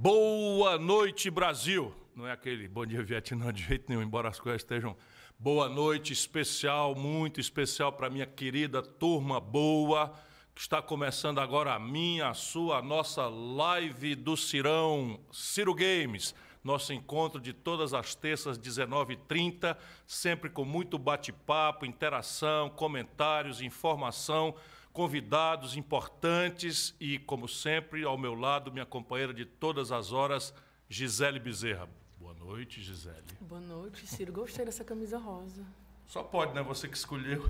Boa noite, Brasil. Não é aquele bom dia Vietnã de jeito nenhum, embora as coisas estejam. Boa noite especial, muito especial para minha querida turma boa, que está começando agora a minha, a sua, a nossa live do Cirão, Ciro Games. Nosso encontro de todas as terças, 19h30, sempre com muito bate-papo, interação, comentários, informação convidados importantes e, como sempre, ao meu lado, minha companheira de todas as horas, Gisele Bezerra. Boa noite, Gisele. Boa noite, Ciro. Gostei dessa camisa rosa. Só pode, né? Você que escolheu.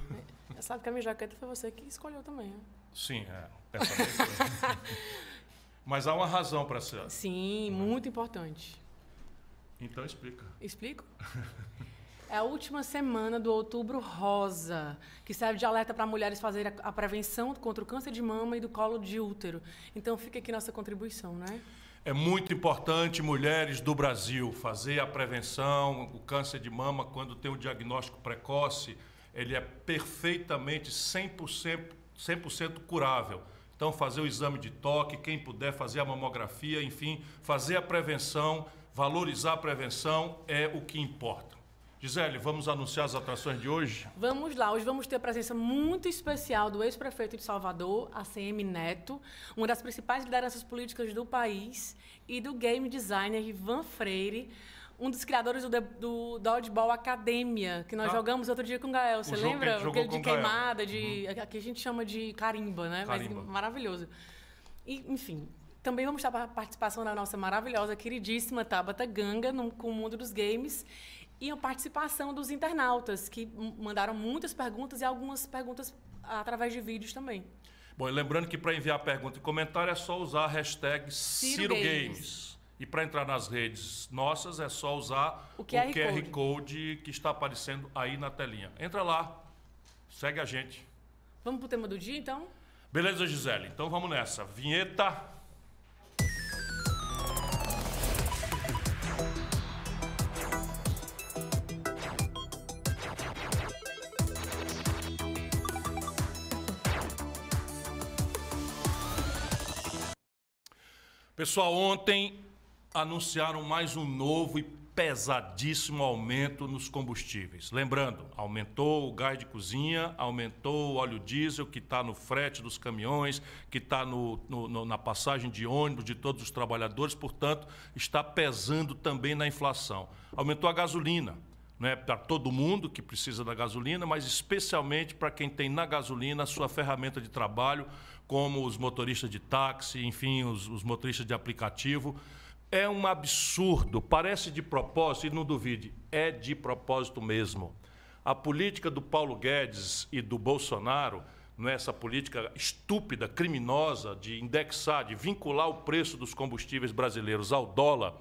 É, sabe que a minha jaqueta foi você que escolheu também, né? Sim, é. Essa vez foi. Mas há uma razão para ser. Sim, muito importante. Então explica. Explico? É a última semana do Outubro Rosa, que serve de alerta para mulheres fazerem a prevenção contra o câncer de mama e do colo de útero. Então fica aqui nossa contribuição, né? É muito importante, mulheres do Brasil, fazer a prevenção, o câncer de mama, quando tem o diagnóstico precoce, ele é perfeitamente 100%, 100 curável. Então, fazer o exame de toque, quem puder fazer a mamografia, enfim, fazer a prevenção, valorizar a prevenção é o que importa. Gisele, vamos anunciar as atrações de hoje? Vamos lá. Hoje vamos ter a presença muito especial do ex-prefeito de Salvador, ACM Neto, uma das principais lideranças políticas do país, e do game designer Ivan Freire, um dos criadores do, do Dodgeball Academia, que nós ah. jogamos outro dia com o Gael. Você o lembra? Aquele de queimada, de. Uhum. Aqui a gente chama de carimba, né? Carimba. Mas maravilhoso. E, enfim, também vamos estar a participação da nossa maravilhosa, queridíssima Tabata Ganga no, com o mundo dos games e a participação dos internautas, que mandaram muitas perguntas e algumas perguntas através de vídeos também. Bom, e lembrando que para enviar pergunta e comentário é só usar a hashtag Ciro, Ciro Games. Games. E para entrar nas redes nossas é só usar o QR, o QR Code. Code que está aparecendo aí na telinha. Entra lá, segue a gente. Vamos para o tema do dia, então? Beleza, Gisele. Então vamos nessa. Vinheta. Pessoal, ontem anunciaram mais um novo e pesadíssimo aumento nos combustíveis. Lembrando, aumentou o gás de cozinha, aumentou o óleo diesel que está no frete dos caminhões, que está na passagem de ônibus de todos os trabalhadores, portanto, está pesando também na inflação. Aumentou a gasolina. Né, para todo mundo que precisa da gasolina, mas especialmente para quem tem na gasolina a sua ferramenta de trabalho, como os motoristas de táxi, enfim, os, os motoristas de aplicativo. É um absurdo, parece de propósito, e não duvide, é de propósito mesmo. A política do Paulo Guedes e do Bolsonaro, não é política estúpida, criminosa de indexar, de vincular o preço dos combustíveis brasileiros ao dólar,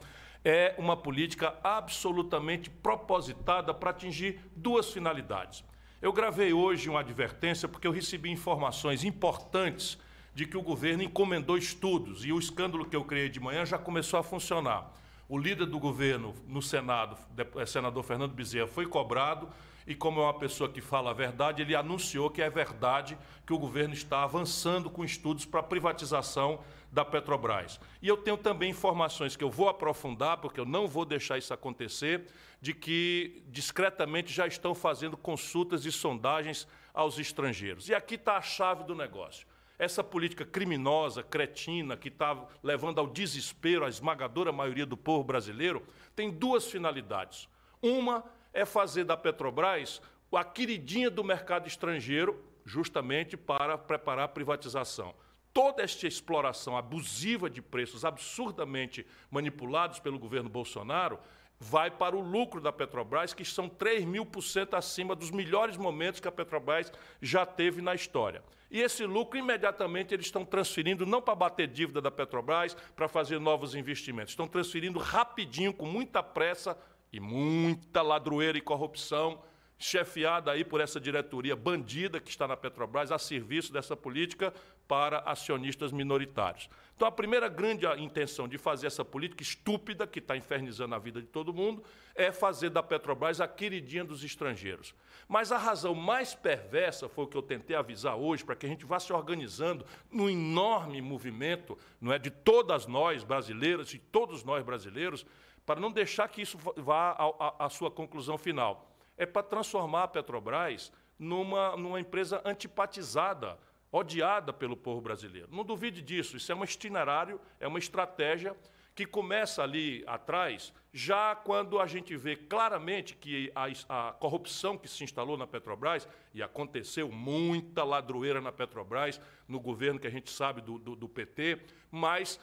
é uma política absolutamente propositada para atingir duas finalidades. Eu gravei hoje uma advertência porque eu recebi informações importantes de que o governo encomendou estudos e o escândalo que eu criei de manhã já começou a funcionar. O líder do governo no Senado, o senador Fernando Bezerra, foi cobrado e, como é uma pessoa que fala a verdade, ele anunciou que é verdade que o governo está avançando com estudos para privatização da Petrobras. E eu tenho também informações que eu vou aprofundar, porque eu não vou deixar isso acontecer, de que discretamente já estão fazendo consultas e sondagens aos estrangeiros. E aqui está a chave do negócio. Essa política criminosa, cretina, que está levando ao desespero a esmagadora maioria do povo brasileiro, tem duas finalidades. Uma é fazer da Petrobras a queridinha do mercado estrangeiro, justamente para preparar a privatização toda esta exploração abusiva de preços absurdamente manipulados pelo governo Bolsonaro vai para o lucro da Petrobras, que são 3 mil por cento acima dos melhores momentos que a Petrobras já teve na história. E esse lucro, imediatamente, eles estão transferindo, não para bater dívida da Petrobras, para fazer novos investimentos, estão transferindo rapidinho, com muita pressa e muita ladroeira e corrupção, chefiada aí por essa diretoria bandida que está na Petrobras a serviço dessa política para acionistas minoritários. Então, a primeira grande intenção de fazer essa política estúpida, que está infernizando a vida de todo mundo, é fazer da Petrobras a queridinha dos estrangeiros. Mas a razão mais perversa, foi o que eu tentei avisar hoje, para que a gente vá se organizando num enorme movimento não é, de todas nós brasileiras, e todos nós brasileiros, para não deixar que isso vá à sua conclusão final é para transformar a Petrobras numa, numa empresa antipatizada, odiada pelo povo brasileiro. Não duvide disso, isso é um itinerário, é uma estratégia que começa ali atrás, já quando a gente vê claramente que a, a, corrupção que se instalou na Petrobras, e aconteceu muita ladroeira na Petrobras, no governo que a gente sabe do, do, do PT, mas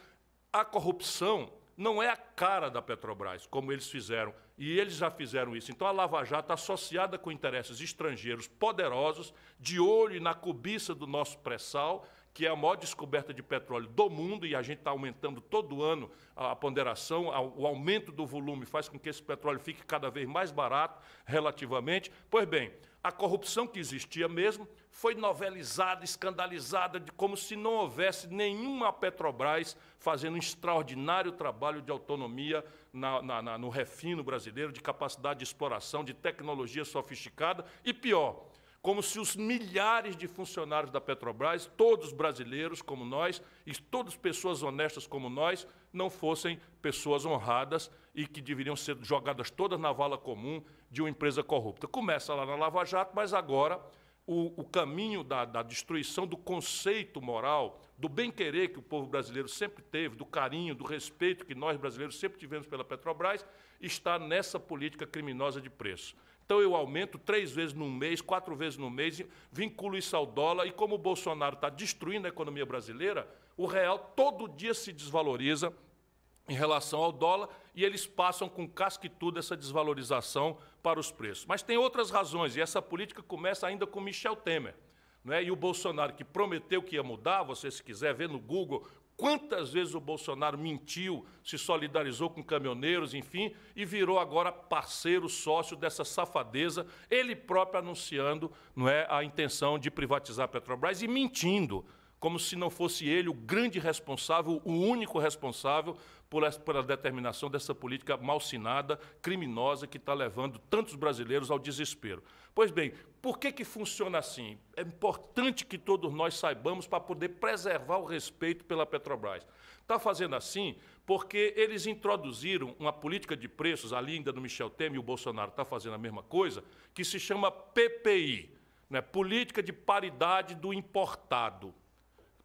a corrupção não é a cara da Petrobras, como eles fizeram. E eles já fizeram isso. Então a Lava Jato está associada com interesses estrangeiros poderosos, de olho na cobiça do nosso pré-sal, que é a maior descoberta de petróleo do mundo, e a gente está aumentando todo ano a ponderação, o aumento do volume faz com que esse petróleo fique cada vez mais barato relativamente. Pois bem, a corrupção que existia mesmo foi novelizada, escandalizada, de como se não houvesse nenhuma Petrobras fazendo um extraordinário trabalho de autonomia na, na, na, no refino brasileiro, de capacidade de exploração, de tecnologia sofisticada, e pior, como se os milhares de funcionários da Petrobras, todos brasileiros como nós, e todas pessoas honestas como nós, não fossem pessoas honradas e que deveriam ser jogadas todas na vala comum de uma empresa corrupta. Começa lá na Lava Jato, mas agora o, o caminho da, da, destruição do conceito moral, do bem-querer que o povo brasileiro sempre teve, do carinho, do respeito que nós brasileiros sempre tivemos pela Petrobras, está nessa política criminosa de preço. Então eu aumento três vezes no mês, quatro vezes no mês, vinculo isso ao dólar, e como o Bolsonaro está destruindo a economia brasileira, o real todo dia se desvaloriza em relação ao dólar e eles passam com casca e tudo essa desvalorização para os preços. Mas tem outras razões, e essa política começa ainda com Michel Temer. Né? E o Bolsonaro, que prometeu que ia mudar, você se quiser ver no Google quantas vezes o Bolsonaro mentiu, se solidarizou com caminhoneiros, enfim, e virou agora parceiro, sócio dessa safadeza, ele próprio anunciando não é, a intenção de privatizar a Petrobras e mentindo como se não fosse ele o grande responsável, o único responsável essa, pela determinação dessa política malsinada, criminosa, que está levando tantos brasileiros ao desespero. Pois bem, por que, que funciona assim? É importante que todos nós saibamos para poder preservar o respeito pela Petrobras. Está fazendo assim porque eles introduziram uma política de preços, ali ainda no Michel Temer, e o Bolsonaro está fazendo a mesma coisa, que se chama PPI, né? Política de Paridade do Importado.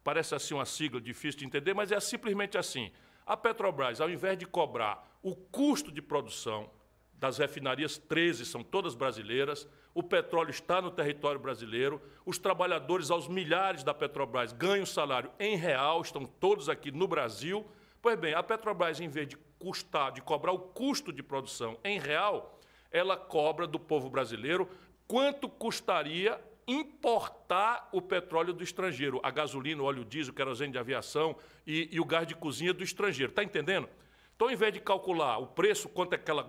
Parece assim uma sigla difícil de entender, mas é simplesmente assim. A Petrobras, ao invés de cobrar o custo de produção das refinarias, 13 são todas brasileiras, o petróleo está no território brasileiro, os trabalhadores, aos milhares da Petrobras, ganham salário em real, estão todos aqui no Brasil. Pois bem, a Petrobras, em vez de custar, de cobrar o custo de produção em real, ela cobra do povo brasileiro quanto custaria importar o petróleo do estrangeiro, a gasolina, o óleo diesel, o querosene de aviação e, e o gás de cozinha do estrangeiro. Está entendendo? Então, ao invés de calcular o preço, quanto é que ela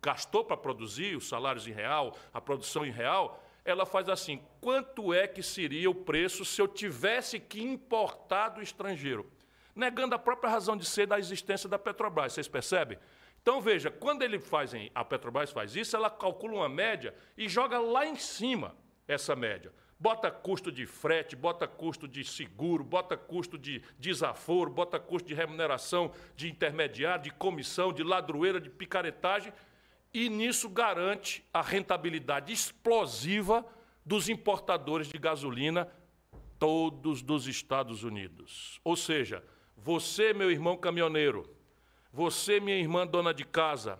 gastou para produzir, os salários em real, a produção em real, ela faz assim: quanto é que seria o preço se eu tivesse que importar do estrangeiro? Negando a própria razão de ser da existência da Petrobras, vocês percebem? Então veja, quando ele faz, a Petrobras faz isso, ela calcula uma média e joga lá em cima essa média. Bota custo de frete, bota custo de seguro, bota custo de desaforo, bota custo de remuneração de intermediário, de comissão, de ladroeira, de picaretagem, e nisso garante a rentabilidade explosiva dos importadores de gasolina, todos dos Estados Unidos. Ou seja, você, meu irmão caminhoneiro, você, minha irmã dona de casa,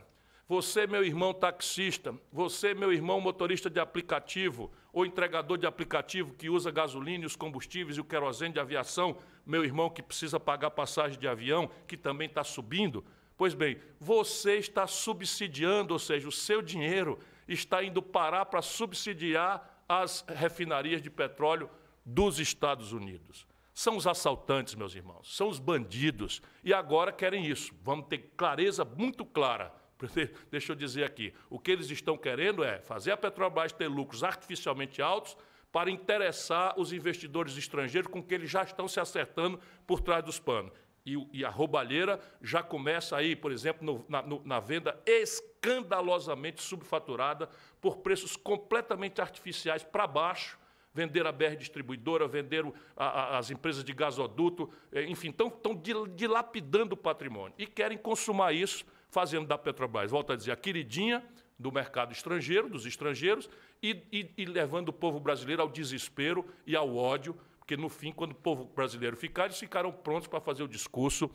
você, meu irmão taxista, você, meu irmão motorista de aplicativo ou entregador de aplicativo que usa gasolina, os combustíveis e o querosene de aviação, meu irmão que precisa pagar passagem de avião, que também está subindo. Pois bem, você está subsidiando, ou seja, o seu dinheiro está indo parar para subsidiar as refinarias de petróleo dos Estados Unidos. São os assaltantes, meus irmãos, são os bandidos, e agora querem isso. Vamos ter clareza muito clara Deixa eu dizer aqui, o que eles estão querendo é fazer a Petrobras ter lucros artificialmente altos para interessar os investidores estrangeiros com que eles já estão se acertando por trás dos panos. E, e a roubalheira já começa aí, por exemplo, no, na, no, na venda escandalosamente subfaturada por preços completamente artificiais para baixo, venderam a BR Distribuidora, a, as empresas de gasoduto, eh, enfim, estão, dilapidando o patrimônio. E querem consumar isso, fazendo da Petrobras, volto a dizer, a queridinha do mercado estrangeiro, dos estrangeiros, e, e, e levando o povo brasileiro ao desespero e ao ódio, porque no fim, quando o povo brasileiro ficar, eles ficaram prontos para fazer o discurso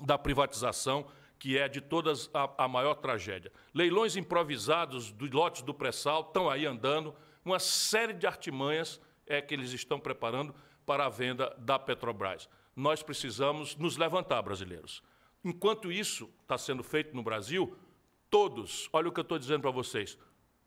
da privatização, que é de todas a, a maior tragédia. Leilões improvisados dos lotes do pré-sal estão aí andando, uma série de artimanhas é que eles estão preparando para a venda da Petrobras. Nós precisamos nos levantar, brasileiros. Enquanto isso está sendo feito no Brasil, todos, olha o que eu estou dizendo para vocês,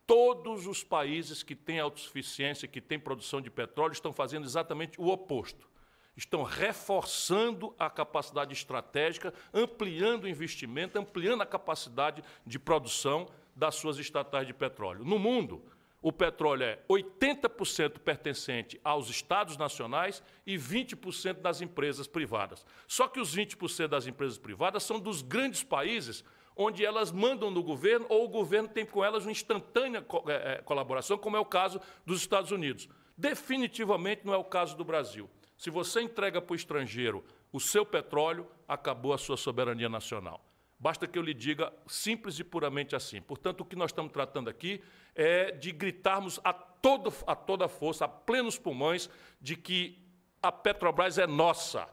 todos os países que têm autossuficiência, que têm produção de petróleo, estão fazendo exatamente o oposto. Estão reforçando a capacidade estratégica, ampliando o investimento, ampliando a capacidade de produção das suas estatais de petróleo. No mundo, o petróleo é 80% pertencente aos estados nacionais e 20% das empresas privadas. Só que os 20% das empresas privadas são dos grandes países onde elas mandam no governo ou o governo tem com elas uma instantânea é, é, colaboração, como é o caso dos Estados Unidos. Definitivamente não é o caso do Brasil. Se você entrega para o estrangeiro o seu petróleo, acabou a sua soberania nacional. Basta que eu lhe diga simples e puramente assim. Portanto, o que nós estamos tratando aqui é de gritarmos a, todo, a toda força, a plenos pulmões, de que a Petrobras é nossa,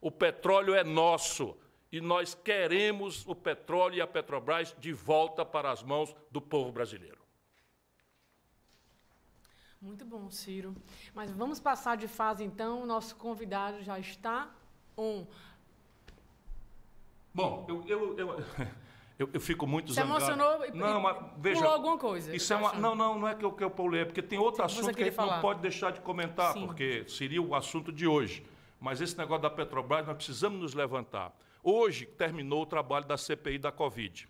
o petróleo é nosso, e nós queremos o petróleo e a Petrobras de volta para as mãos do povo brasileiro. Muito bom, Ciro. Mas vamos passar de fase então. O nosso convidado já está on. Bom, eu, eu, eu, eu, eu fico muito Você zangado. emocionou e, não, mas, veja, pulou alguma coisa. Isso é uma, não, não, não é que eu, que eu pulei, porque tem outro assunto que a gente falar. não pode deixar de comentar, Sim. porque seria o assunto de hoje. Mas esse negócio da Petrobras, nós precisamos nos levantar. Hoje terminou o trabalho da CPI da Covid.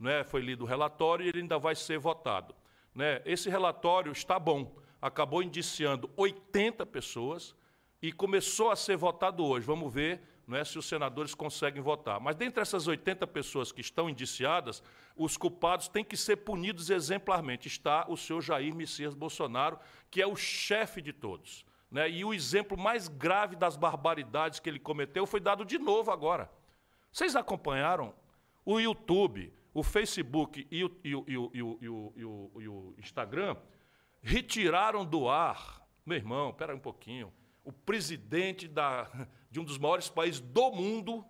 Né? Foi lido o relatório e ele ainda vai ser votado. Né? Esse relatório está bom. Acabou indiciando 80 pessoas e começou a ser votado hoje. Vamos ver não é, se os senadores conseguem votar. Mas dentre essas 80 pessoas que estão indiciadas, os culpados têm que ser punidos exemplarmente. Está o senhor Jair Messias Bolsonaro, que é o chefe de todos. Né? E o exemplo mais grave das barbaridades que ele cometeu foi dado de novo agora. Vocês acompanharam o YouTube, o Facebook e o, Instagram retiraram do ar, meu irmão, espera um pouquinho, o presidente da, de um dos maiores países do mundo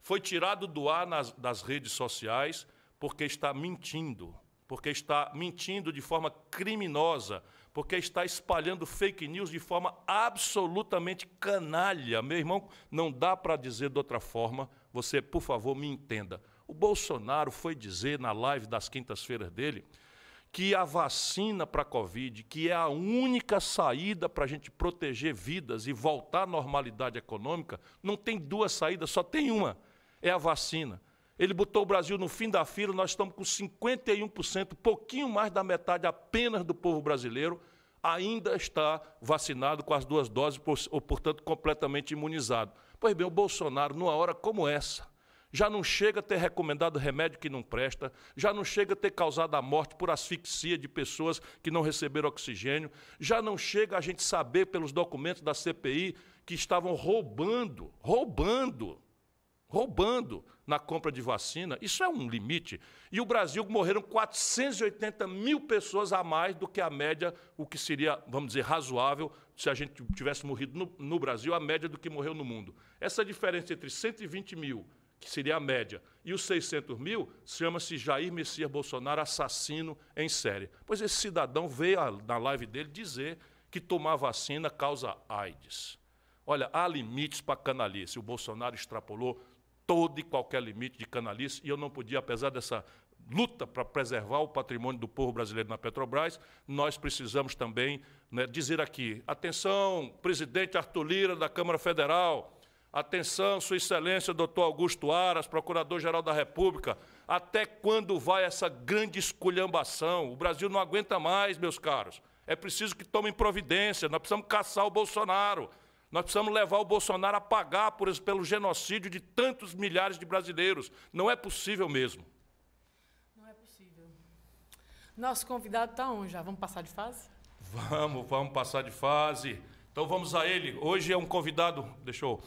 foi tirado do ar nas, das redes sociais porque está mentindo, porque está mentindo de forma criminosa, porque está espalhando fake news de forma absolutamente canalha. Meu irmão, não dá para dizer de outra forma, você, por favor, me entenda. O Bolsonaro foi dizer na live das quintas-feiras dele que a vacina para a Covid, que é a única saída para a gente proteger vidas e voltar à normalidade econômica, não tem duas saídas, só tem uma: é a vacina. Ele botou o Brasil no fim da fila, nós estamos com 51%, pouquinho mais da metade apenas do povo brasileiro ainda está vacinado com as duas doses, ou, portanto, completamente imunizado. Pois bem, o Bolsonaro, numa hora como essa, já não chega a ter recomendado remédio que não presta, já não chega a ter causado a morte por asfixia de pessoas que não receberam oxigênio, já não chega a gente saber pelos documentos da CPI que estavam roubando, roubando, roubando na compra de vacina. Isso é um limite. E o Brasil morreram 480 mil pessoas a mais do que a média, o que seria, vamos dizer, razoável se a gente tivesse morrido no, no Brasil, a média do que morreu no mundo. Essa diferença entre 120 mil que seria a média, e os 600 mil, chama-se Jair Messias Bolsonaro assassino em série. Pois esse cidadão veio na live dele dizer que tomar vacina causa AIDS. Olha, há limites para canalice. O Bolsonaro extrapolou todo e qualquer limite de canalice, e eu não podia, apesar dessa luta para preservar o patrimônio do povo brasileiro na Petrobras, nós precisamos também né, dizer aqui: atenção, presidente Arthur Lira da Câmara Federal, Atenção, Sua Excelência, doutor Augusto Aras, Procurador-Geral da República, até quando vai essa grande esculhambação? O Brasil não aguenta mais, meus caros. É preciso que tomem providência, nós precisamos caçar o Bolsonaro. Nós precisamos levar o Bolsonaro a pagar por, pelo genocídio de tantos milhares de brasileiros. Não é possível mesmo. Não é possível. Nosso convidado está onde já? Vamos passar de fase? Vamos, vamos passar de fase. Então vamos a ele. Hoje é um convidado. Deixa eu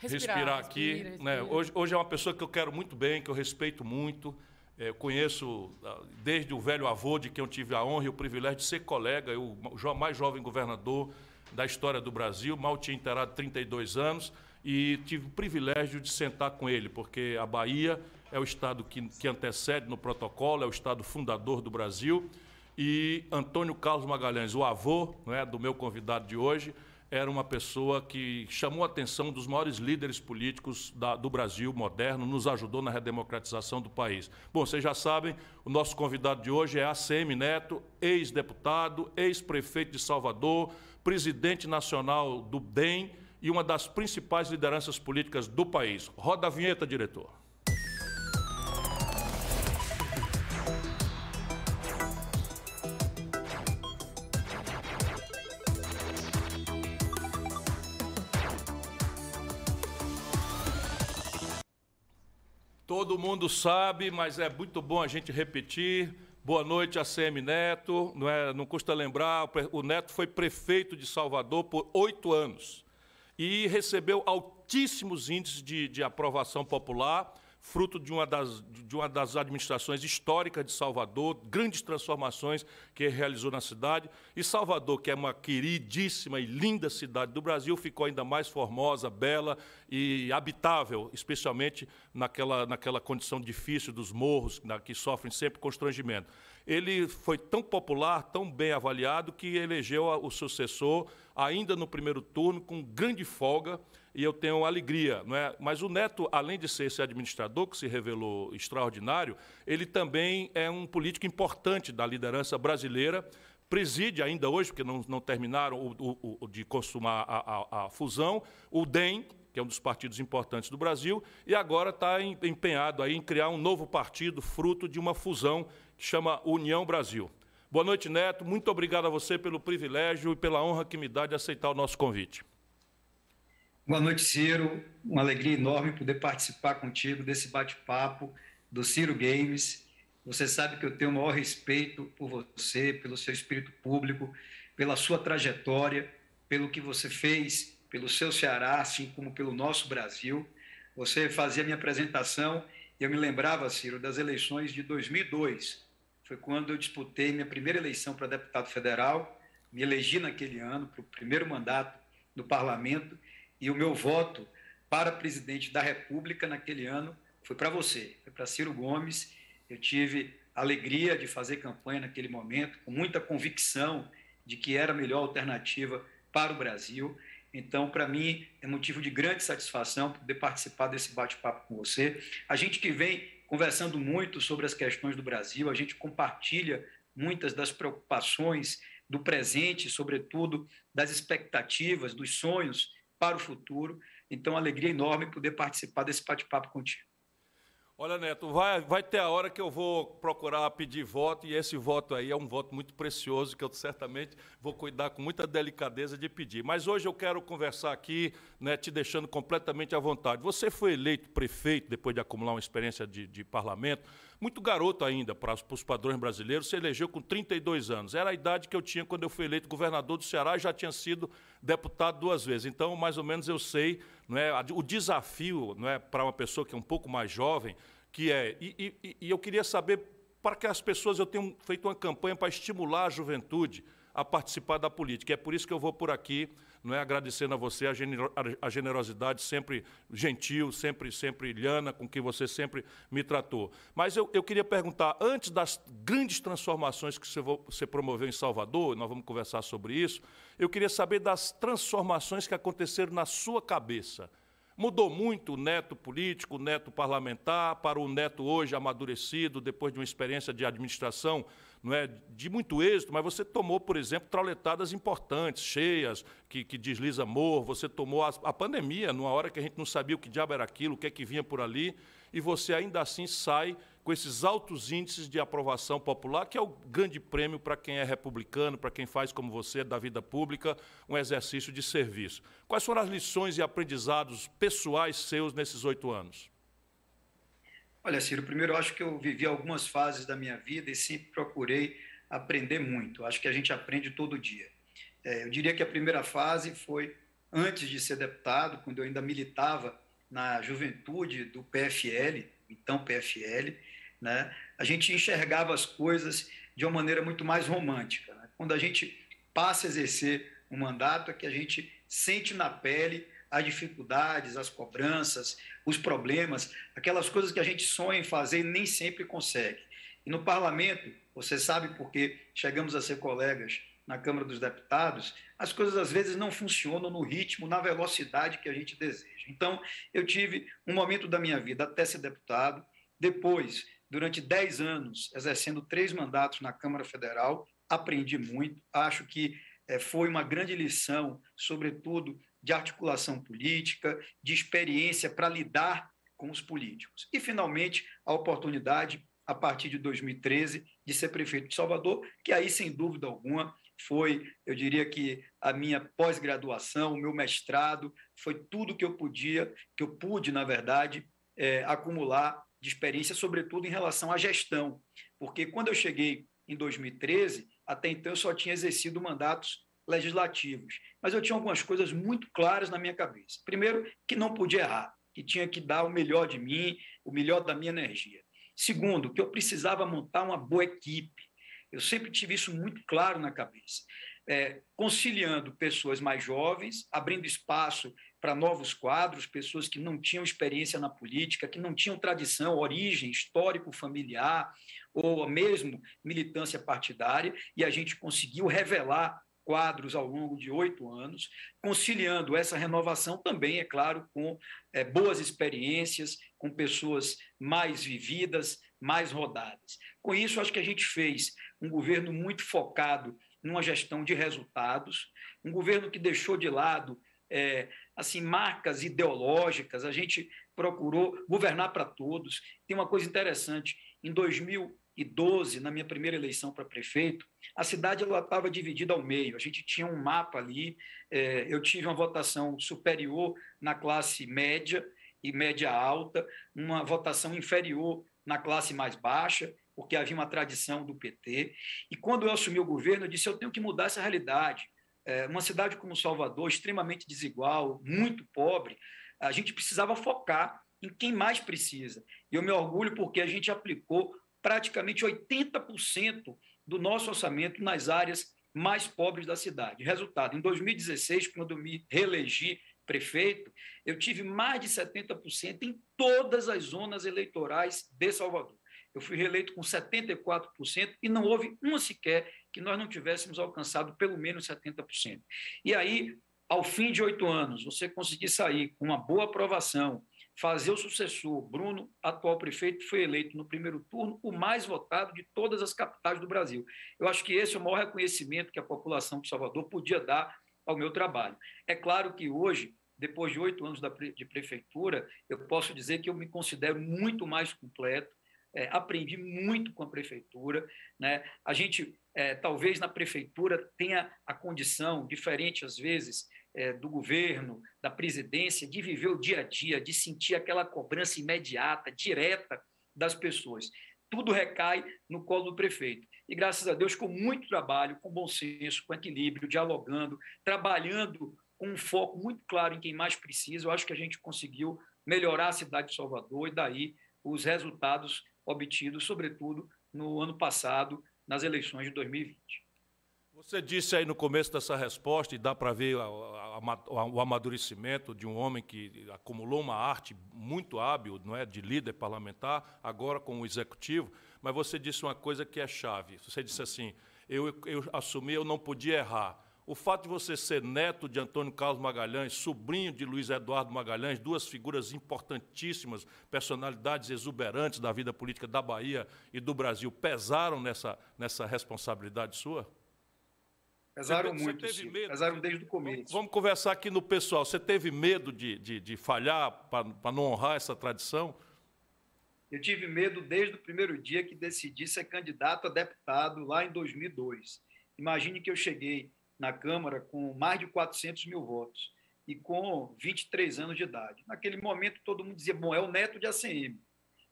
respirar, respirar aqui. Respira, respira. Né? Hoje, hoje é uma pessoa que eu quero muito bem, que eu respeito muito. É, conheço ah, desde o velho avô, de quem eu tive a honra e o privilégio de ser colega, eu, o mais jovem governador da história do Brasil, mal tinha inteirado 32 anos, e tive o privilégio de sentar com ele, porque a Bahia é o estado que, que antecede no protocolo, é o estado fundador do Brasil, e Antônio Carlos Magalhães, o avô não é, do meu convidado de hoje, era uma pessoa que chamou a atenção dos maiores líderes políticos da, do Brasil moderno, nos ajudou na redemocratização do país. Bom, vocês já sabem, o nosso convidado de hoje é ACM Neto, ex-deputado, ex-prefeito de Salvador, presidente nacional do DEM e uma das principais lideranças políticas do país. Roda a vinheta, diretor. Todo mundo sabe, mas é muito bom a gente repetir. Boa noite, ACM Neto. Não, é, não custa lembrar, o Neto foi prefeito de Salvador por oito anos e recebeu altíssimos índices de, de aprovação popular fruto de uma, das, de uma das administrações históricas de Salvador, grandes transformações que realizou na cidade. E Salvador, que é uma queridíssima e linda cidade do Brasil, ficou ainda mais formosa, bela e habitável, especialmente naquela, naquela condição difícil dos morros, na, que sofrem sempre constrangimento. Ele foi tão popular, tão bem avaliado, que elegeu o sucessor ainda no primeiro turno, com grande folga e eu tenho alegria. Não é? Mas o Neto, além de ser esse administrador que se revelou extraordinário, ele também é um político importante da liderança brasileira, preside ainda hoje, porque não, não terminaram o, o, o de consumar a, a, a, fusão, o DEM, que é um dos partidos importantes do Brasil, e agora está empenhado aí em criar um novo partido, fruto de uma fusão que chama União Brasil. Boa noite, Neto. Muito obrigado a você pelo privilégio e pela honra que me dá de aceitar o nosso convite. Boa noite, Ciro. Uma alegria enorme poder participar contigo desse bate-papo do Ciro Games. Você sabe que eu tenho o maior respeito por você, pelo seu espírito público, pela sua trajetória, pelo que você fez pelo seu Ceará, assim como pelo nosso Brasil. Você fazia minha apresentação e eu me lembrava, Ciro, das eleições de 2002. Foi quando eu disputei minha primeira eleição para deputado federal, me elegi naquele ano para o primeiro mandato no parlamento e o meu voto para presidente da República naquele ano foi para você, foi para Ciro Gomes. Eu tive alegria de fazer campanha naquele momento, com muita convicção de que era a melhor alternativa para o Brasil. Então, para mim, é motivo de grande satisfação poder participar desse bate-papo com você. A gente que vem conversando muito sobre as questões do Brasil, a gente compartilha muitas das preocupações do presente, sobretudo das expectativas, dos sonhos para o futuro. Então, alegria enorme poder participar desse bate-papo contigo. Olha, Neto, vai, vai ter a hora que eu vou procurar pedir voto, e esse voto aí é um voto muito precioso, que eu certamente vou cuidar com muita delicadeza de pedir. Mas hoje eu quero conversar aqui, né, te deixando completamente à vontade. Você foi eleito prefeito, depois de acumular uma experiência de, de parlamento, muito garoto ainda para os padrões brasileiros, se elegeu com 32 anos. Era a idade que eu tinha quando eu fui eleito governador do Ceará e já tinha sido deputado duas vezes. Então, mais ou menos eu sei não é, o desafio não é, para uma pessoa que é um pouco mais jovem, que é. E, e, e eu queria saber, para que as pessoas, eu tenho feito uma campanha para estimular a juventude a participar da política. É por isso que eu vou por aqui, não é agradecendo a você a generosidade sempre gentil, sempre sempre lhana com que você sempre me tratou. Mas eu, eu queria perguntar, antes das grandes transformações que você, você promoveu em Salvador, nós vamos conversar sobre isso, eu queria saber das transformações que aconteceram na sua cabeça. Mudou muito o neto político, o neto parlamentar, para o neto hoje amadurecido, depois de uma experiência de administração não é, de muito êxito, mas você tomou, por exemplo, trauletadas importantes, cheias, que, que desliza amor, você tomou a, a, pandemia, numa hora que a gente não sabia o que diabo era aquilo, o que é que vinha por ali, e você ainda assim sai com esses altos índices de aprovação popular, que é o grande prêmio para quem é republicano, para quem faz como você, da vida pública, um exercício de serviço. Quais foram as lições e aprendizados pessoais seus nesses oito anos? Olha, Ciro, primeiro eu acho que eu vivi algumas fases da minha vida e sempre procurei aprender muito. Acho que a gente aprende todo dia. É, eu diria que a primeira fase foi antes de ser deputado, quando eu ainda militava na juventude do PFL, então PFL, né? a gente enxergava as coisas de uma maneira muito mais romântica. Né? Quando a gente passa a exercer um mandato, é que a gente sente na pele as dificuldades, as cobranças, os problemas, aquelas coisas que a gente sonha em fazer e nem sempre consegue. E no parlamento, você sabe porque chegamos a ser colegas na Câmara dos Deputados, as coisas às vezes não funcionam no ritmo, na velocidade que a gente deseja. Então, eu tive um momento da minha vida até ser deputado, depois, durante 10 anos, exercendo três mandatos na Câmara Federal, aprendi muito, acho que é, foi uma grande lição, sobretudo de articulação política, de experiência para lidar com os políticos. E, finalmente, a oportunidade, a partir de 2013, de ser prefeito de Salvador, que aí, sem dúvida alguma, foi, eu diria que a minha pós-graduação, o meu mestrado, foi tudo que eu podia, que eu pude, na verdade, é, acumular de experiência, sobretudo em relação à gestão. Porque quando eu cheguei em 2013, até então eu só tinha exercido mandatos legislativos. Mas eu tinha algumas coisas muito claras na minha cabeça. Primeiro, que não podia errar, que tinha que dar o melhor de mim, o melhor da minha energia. Segundo, que eu precisava montar uma boa equipe. Eu sempre tive isso muito claro na cabeça. É, conciliando pessoas mais jovens, abrindo espaço para novos quadros, pessoas que não tinham experiência na política, que não tinham tradição, origem, histórico familiar, ou mesmo militância partidária, e a gente conseguiu revelar quadros ao longo de oito anos, conciliando essa renovação também, é claro, com é, boas experiências, com pessoas mais vividas, mais rodadas. Com isso, acho que a gente fez um governo muito focado numa gestão de resultados, um governo que deixou de lado é, assim marcas ideológicas. A gente procurou governar para todos. Tem uma coisa interessante: em 2000 2012, na minha primeira eleição para prefeito, a cidade estava dividida ao meio. A gente tinha um mapa ali. É, eu tive uma votação superior na classe média e média alta, uma votação inferior na classe mais baixa, porque havia uma tradição do PT. E quando eu assumi o governo, eu disse: eu tenho que mudar essa realidade. É, uma cidade como Salvador, extremamente desigual, muito pobre, a gente precisava focar em quem mais precisa. E eu me orgulho porque a gente aplicou praticamente 80% do nosso orçamento nas áreas mais pobres da cidade. Resultado, em 2016, quando eu me reelegi prefeito, eu tive mais de 70% em todas as zonas eleitorais de Salvador. Eu fui reeleito com 74% e não houve uma sequer que nós não tivéssemos alcançado pelo menos 70%. E aí, ao fim de oito anos, você conseguir sair com uma boa aprovação, fazer o sucessor. Bruno, atual prefeito, foi eleito no primeiro turno o mais votado de todas as capitais do Brasil. Eu acho que esse é o maior reconhecimento que a população de Salvador podia dar ao meu trabalho. É claro que hoje, depois de oito anos de prefeitura, eu posso dizer que eu me considero muito mais completo, é, aprendi muito com a prefeitura. Né? A gente, é, talvez na prefeitura, tenha a condição, diferente às vezes, é, do governo, da presidência, de viver o dia a dia, de sentir aquela cobrança imediata, direta das pessoas. Tudo recai no colo do prefeito. E graças a Deus, com muito trabalho, com bom senso, com equilíbrio, dialogando, trabalhando com um foco muito claro em quem mais precisa, eu acho que a gente conseguiu melhorar a cidade de Salvador e daí os resultados obtidos, sobretudo no ano passado, nas eleições de 2020. Você disse aí no começo dessa resposta, e dá para ver a, a, a, o amadurecimento de um homem que acumulou uma arte muito hábil, não é, de líder parlamentar, agora com o executivo, mas você disse uma coisa que é chave. Você disse assim: eu, eu assumi, eu não podia errar. O fato de você ser neto de Antônio Carlos Magalhães, sobrinho de Luiz Eduardo Magalhães, duas figuras importantíssimas, personalidades exuberantes da vida política da Bahia e do Brasil, pesaram nessa, nessa responsabilidade sua? Pesaram você, muito, você medo, pesaram desde o começo. Vamos, conversar aqui no pessoal. Você teve medo de, de, de falhar para não honrar essa tradição? Eu tive medo desde o primeiro dia que decidi ser candidato a deputado lá em 2002. Imagine que eu cheguei na Câmara com mais de 400 mil votos e com 23 anos de idade. Naquele momento, todo mundo dizia: bom, é o neto de ACM.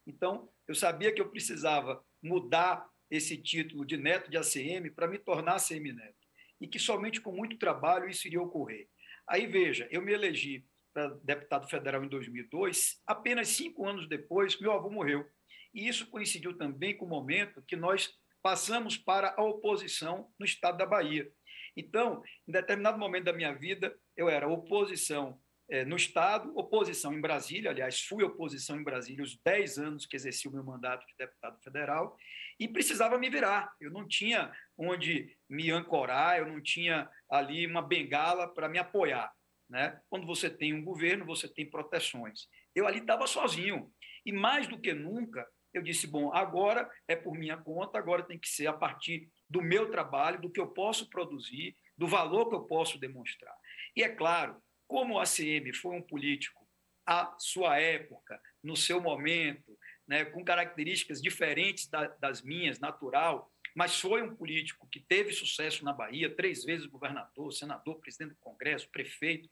Então, eu sabia que eu precisava mudar esse título de neto de ACM para me tornar ACM neto. E que somente com muito trabalho isso iria ocorrer. Aí, veja, eu me elegi para deputado federal em 2002, apenas cinco anos depois, meu avô morreu. E isso coincidiu também com o momento que nós passamos para a oposição no estado da Bahia. Então, em determinado momento da minha vida, eu era oposição é, no Estado, oposição em Brasília, aliás, fui oposição em Brasília os 10 anos que exerci o meu mandato de deputado federal, e precisava me virar. Eu não tinha onde me ancorar, eu não tinha ali uma bengala para me apoiar. Né? Quando você tem um governo, você tem proteções. Eu ali estava sozinho. E mais do que nunca, eu disse: bom, agora é por minha conta, agora tem que ser a partir do meu trabalho, do que eu posso produzir, do valor que eu posso demonstrar. E é claro, como o ACM foi um político à sua época, no seu momento, né, com características diferentes da, das minhas, natural, mas foi um político que teve sucesso na Bahia, três vezes governador, senador, presidente do Congresso, prefeito.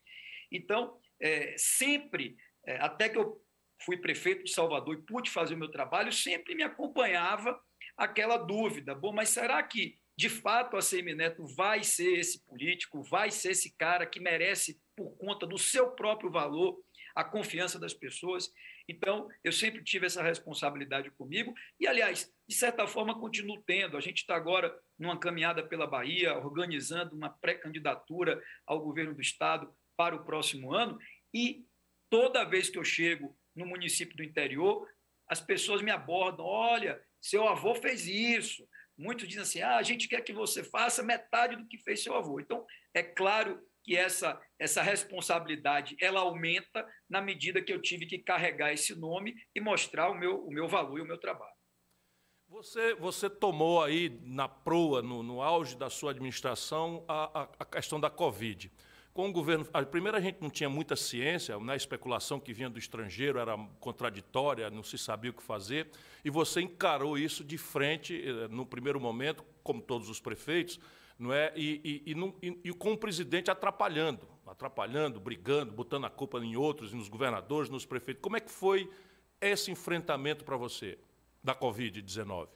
Então, é, sempre, é, até que eu fui prefeito de Salvador e pude fazer o meu trabalho, sempre me acompanhava aquela dúvida: bom, mas será que de fato a CM Neto vai ser esse político, vai ser esse cara que merece, por conta do seu próprio valor, a confiança das pessoas? Então, eu sempre tive essa responsabilidade comigo e, aliás, de certa forma, continuo tendo. A gente está agora numa caminhada pela Bahia, organizando uma pré-candidatura ao governo do Estado para o próximo ano e toda vez que eu chego no município do interior, as pessoas me abordam: olha, seu avô fez isso. Muitos dizem assim: ah, a gente quer que você faça metade do que fez seu avô. Então, é claro que essa, essa responsabilidade ela aumenta na medida que eu tive que carregar esse nome e mostrar o meu, o meu valor e o meu trabalho. Você, você tomou aí na proa, no, no auge da sua administração, a, a, a questão da Covid com o governo. Primeiro, a gente não tinha muita ciência, né? a especulação que vinha do estrangeiro era contraditória, não se sabia o que fazer, e você encarou isso de frente, eh, no primeiro momento, como todos os prefeitos, não é? E, e, e, e, com o presidente atrapalhando, atrapalhando, brigando, botando a culpa em outros, nos governadores, nos prefeitos. Como é que foi esse enfrentamento para você da Covid-19?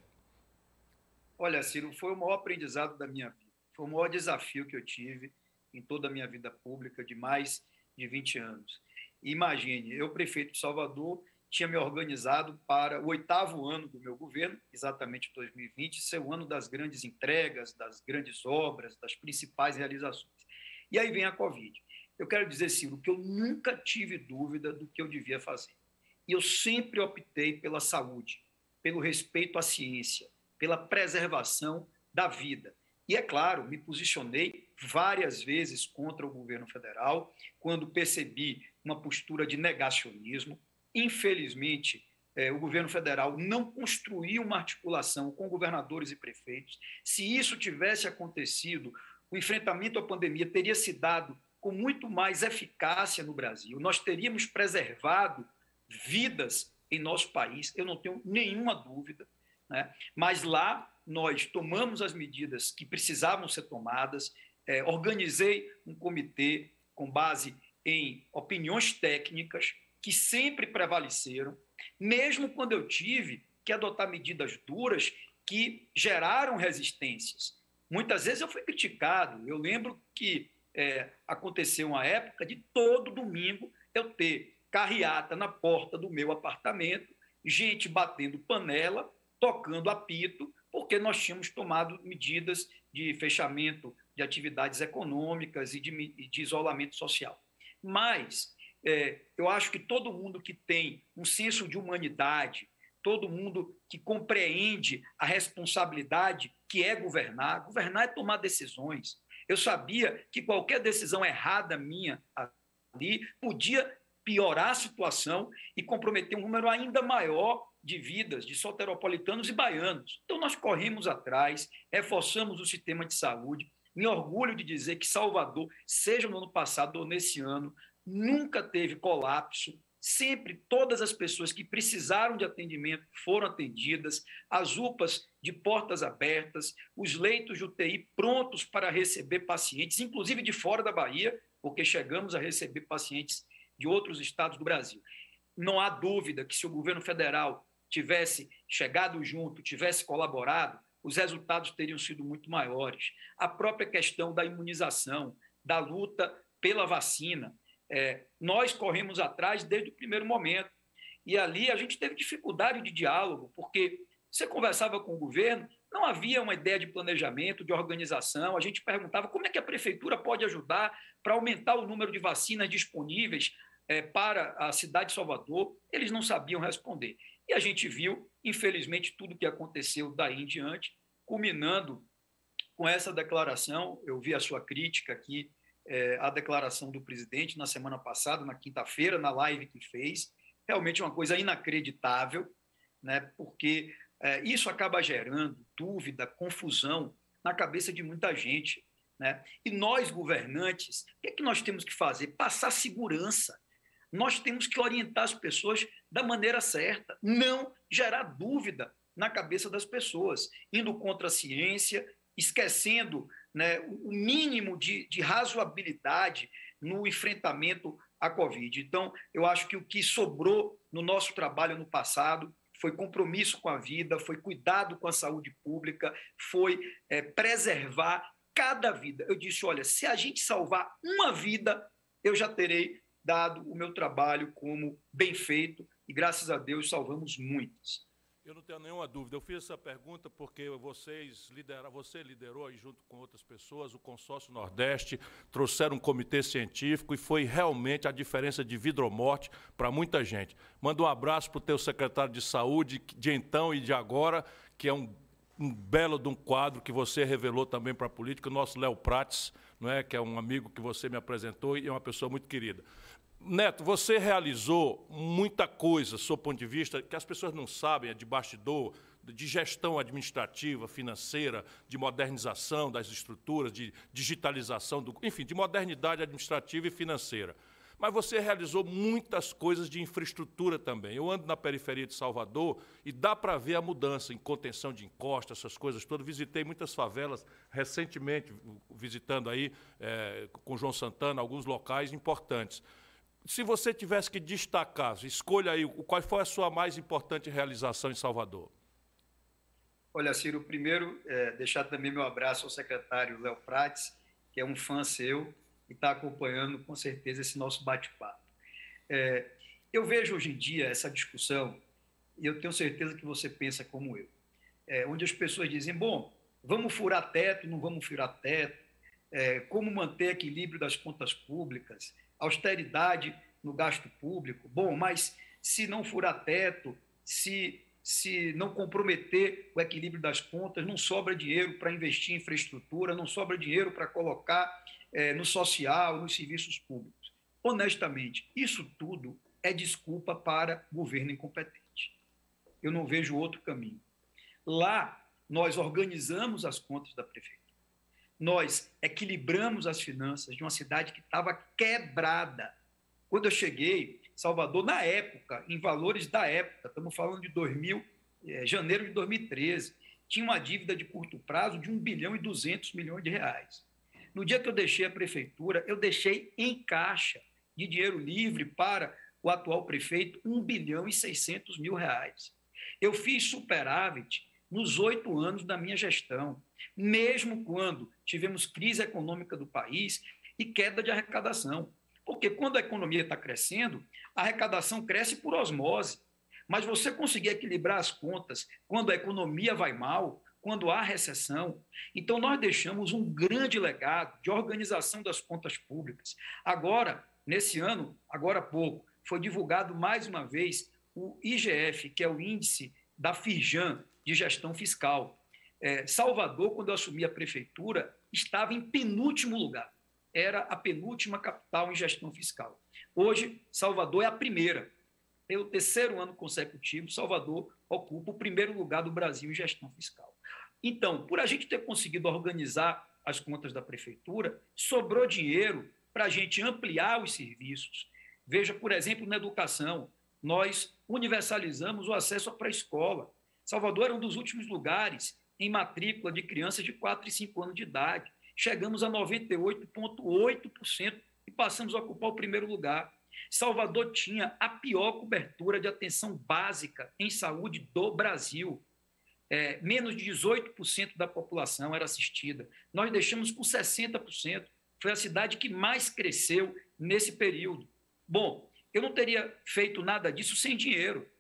Olha, Ciro, foi o maior aprendizado da minha vida. Foi o maior desafio que eu tive em toda a minha vida pública de mais de 20 anos. Imagine, eu, prefeito de Salvador, tinha me organizado para o oitavo ano do meu governo, exatamente 2020, ser o ano das grandes entregas, das grandes obras, das principais realizações. E aí vem a Covid. Eu quero dizer, Ciro, que eu nunca tive dúvida do que eu devia fazer. E eu sempre optei pela saúde, pelo respeito à ciência, pela preservação da vida. E, é claro, me posicionei várias vezes contra o governo federal, quando percebi uma postura de negacionismo. Infelizmente, é, o governo federal não construiu uma articulação com governadores e prefeitos. Se isso tivesse acontecido, o enfrentamento à pandemia teria se dado com muito mais eficácia no Brasil. Nós teríamos preservado vidas em nosso país, eu não tenho nenhuma dúvida. Né? Mas lá nós tomamos as medidas que precisavam ser tomadas, é, organizei um comitê com base em opiniões técnicas que sempre prevaleceram, mesmo quando eu tive que adotar medidas duras que geraram resistências. Muitas vezes eu fui criticado. Eu lembro que é, aconteceu uma época de todo domingo eu ter carreata na porta do meu apartamento, gente batendo panela, tocando apito, porque nós tínhamos tomado medidas de fechamento de atividades econômicas e de, de isolamento social. Mas é, eu acho que todo mundo que tem um senso de humanidade, todo mundo que compreende a responsabilidade que é governar, governar é tomar decisões, Eu sabia que qualquer decisão errada minha ali podia piorar a situação e comprometer um número ainda maior de vidas de soteropolitanos e baianos. Então, nós corrimos atrás, reforçamos o sistema de saúde. Me orgulho de dizer que Salvador, seja no ano passado ou nesse ano, nunca teve colapso. Sempre todas as pessoas que precisaram de atendimento foram atendidas, as UPAs de portas abertas, os leitos de UTI prontos para receber pacientes, inclusive de fora da Bahia, porque chegamos a receber pacientes de outros estados do Brasil. Não há dúvida que se o governo federal tivesse chegado junto, tivesse colaborado, os resultados teriam sido muito maiores. A própria questão da imunização, da luta pela vacina. É, nós corremos atrás desde o primeiro momento. E ali a gente teve dificuldade de diálogo, porque você conversava com o governo, não havia uma ideia de planejamento, de organização. A gente perguntava como é que a prefeitura pode ajudar para aumentar o número de vacinas disponíveis é, para a cidade de Salvador. Eles não sabiam responder. E a gente viu, infelizmente, tudo o que aconteceu daí em diante, culminando com essa declaração. Eu vi a sua crítica aqui, é, a declaração do presidente na semana passada, na quinta-feira, na live que fez. Realmente uma coisa inacreditável, né, porque é, isso acaba gerando dúvida, confusão na cabeça de muita gente. Né? E nós, governantes, o que, é que nós temos que fazer? Passar segurança nós temos que orientar as pessoas da maneira certa, não gerar dúvida na cabeça das pessoas, indo contra a ciência, esquecendo né, o mínimo de, de razoabilidade no enfrentamento à Covid. Então, eu acho que o que sobrou no nosso trabalho no passado foi compromisso com a vida, foi cuidado com a saúde pública, foi é, preservar cada vida. Eu disse: olha, se a gente salvar uma vida, eu já terei dado o meu trabalho como bem feito e, graças a Deus, salvamos muitas. Eu não tenho nenhuma dúvida. Eu fiz essa pergunta porque vocês lideraram, você liderou aí junto com outras pessoas o consórcio Nordeste, trouxeram um comitê científico e foi realmente a diferença de vida ou morte para muita gente. Manda um abraço para o teu secretário de saúde de então e de agora, que é um, um belo de um quadro que você revelou também para a política, o nosso Léo Prates, não é, que é um amigo que você me apresentou e é uma pessoa muito querida. Neto, você realizou muita coisa, do seu ponto de vista, que as pessoas não sabem, é de bastidor, de gestão administrativa, financeira, de modernização das estruturas, de digitalização, do, enfim, de modernidade administrativa e financeira. Mas você realizou muitas coisas de infraestrutura também. Eu ando na periferia de Salvador e dá para ver a mudança em contenção de encostas, essas coisas todas. Visitei muitas favelas recentemente, visitando aí é, com João Santana alguns locais importantes se você tivesse que destacar, escolha aí qual foi a sua mais importante realização em Salvador. Olha, Ciro, primeiro, é, deixar também meu abraço ao secretário Léo Prates, que é um fã seu e está acompanhando com certeza esse nosso bate-papo. É, eu vejo hoje em dia essa discussão, e eu tenho certeza que você pensa como eu, é, onde as pessoas dizem: bom, vamos furar teto, não vamos furar teto, é, como manter equilíbrio das contas públicas austeridade no gasto público. Bom, mas se não furar teto, se, se não comprometer o equilíbrio das contas, não sobra dinheiro para investir em infraestrutura, não sobra dinheiro para colocar é, no social, nos serviços públicos. Honestamente, isso tudo é desculpa para governo incompetente. Eu não vejo outro caminho. Lá, nós organizamos as contas da prefeitura nós equilibramos as finanças de uma cidade que estava quebrada. Quando eu cheguei, Salvador, na época, em valores da época, estamos falando de 2000, é, janeiro de 2013, tinha uma dívida de curto prazo de 1 bilhão e 200 milhões de reais. No dia que eu deixei a prefeitura, eu deixei em caixa de dinheiro livre para o atual prefeito 1 bilhão e 600 mil reais. Eu fiz superávit nos oito anos da minha gestão, mesmo quando tivemos crise econômica do país e queda de arrecadação. Porque quando a economia está crescendo, a arrecadação cresce por osmose. Mas você conseguir equilibrar as contas quando a economia vai mal, quando há recessão. Então, nós deixamos um grande legado de organização das contas públicas. Agora, nesse ano, agora há pouco, foi divulgado mais uma vez o IGF, que é o índice da Firjan de gestão fiscal. É, Salvador, quando eu assumi a prefeitura, estava em penúltimo lugar. Era a penúltima capital em gestão fiscal. Hoje, Salvador é a primeira. Pelo terceiro ano consecutivo, Salvador ocupa o primeiro lugar do Brasil em gestão fiscal. Então, por a gente ter conseguido organizar as contas da prefeitura, sobrou dinheiro para a gente ampliar os serviços. Veja, por exemplo, na educação, nós universalizamos o acesso à pré-escola. Salvador era um dos últimos lugares em matrícula de crianças de 4 e 5 anos de idade. Chegamos a 98,8% e passamos a ocupar o primeiro lugar. Salvador tinha a pior cobertura de atenção básica em saúde do Brasil. É, menos de 18% da população era assistida. Nós deixamos com 60%. Foi a cidade que mais cresceu nesse período. Bom, eu não teria feito nada disso sem dinheiro.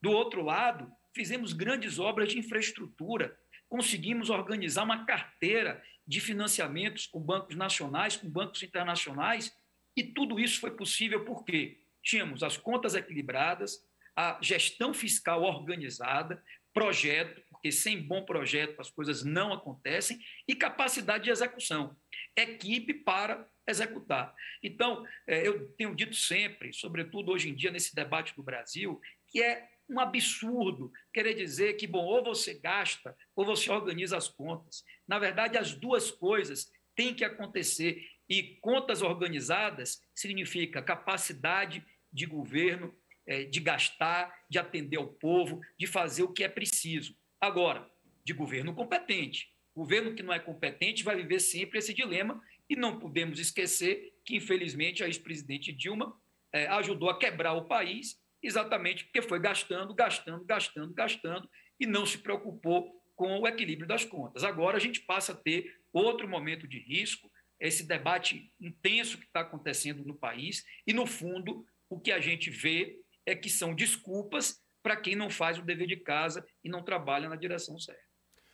Do outro lado, fizemos grandes obras de infraestrutura, conseguimos organizar uma carteira de financiamentos com bancos nacionais, com bancos internacionais, e tudo isso foi possível porque tínhamos as contas equilibradas, a gestão fiscal organizada, projeto, porque sem bom projeto as coisas não acontecem, e capacidade de execução. Equipe para executar. Então, é, eu tenho dito sempre, sobretudo hoje em dia, nesse debate do Brasil, que é um absurdo querer dizer que, bom, ou você gasta ou você organiza as contas. Na verdade, as duas coisas têm que acontecer. E contas organizadas significa capacidade de governo é, de gastar, de atender ao povo, de fazer o que é preciso. Agora, de governo competente. Governo que não é competente vai viver sempre esse dilema e não podemos esquecer que, infelizmente, a ex-presidente Dilma é, ajudou a quebrar o país exatamente porque foi gastando, gastando, gastando, gastando e não se preocupou com o equilíbrio das contas. Agora a gente passa a ter outro momento de risco, esse debate intenso que está acontecendo no país, e, no fundo, o que a gente vê é que são desculpas para quem não faz o dever de casa e não trabalha na direção certa.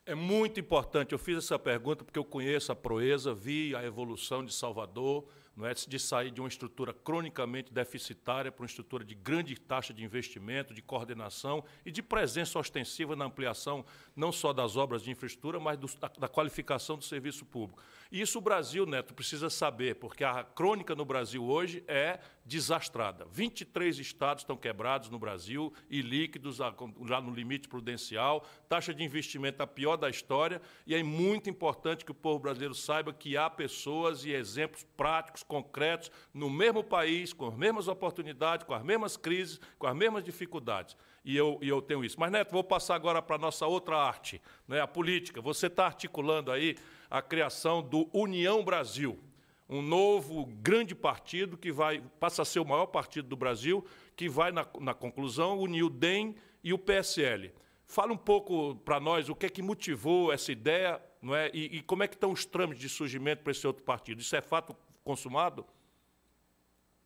É muito importante. Eu fiz essa pergunta porque eu conheço a proeza, vi a evolução de Salvador, não é, de sair de uma estrutura cronicamente deficitária para uma estrutura de grande taxa de investimento, de coordenação e de presença ostensiva na ampliação não só das obras de infraestrutura, mas do, da, da, qualificação do serviço público. E isso o Brasil, Neto, precisa saber, porque a crônica no Brasil hoje é desastrada. 23 estados estão quebrados no Brasil e líquidos já no limite prudencial, taxa de investimento a pior da história, e é muito importante que o povo brasileiro saiba que há pessoas e exemplos práticos, concretos, no mesmo país, com as mesmas oportunidades, com as mesmas crises, com as mesmas dificuldades. E eu, e eu tenho isso. Mas, Neto, vou passar agora para a nossa outra arte, né, a política. Você está articulando aí a criação do União Brasil um novo grande partido que vai passa a ser o maior partido do Brasil, que vai, na, na conclusão, unir o DEM e o PSL. Fala um pouco para nós o que é que motivou essa ideia não é? E, e, como é que estão os trâmites de surgimento para esse outro partido. Isso é fato consumado?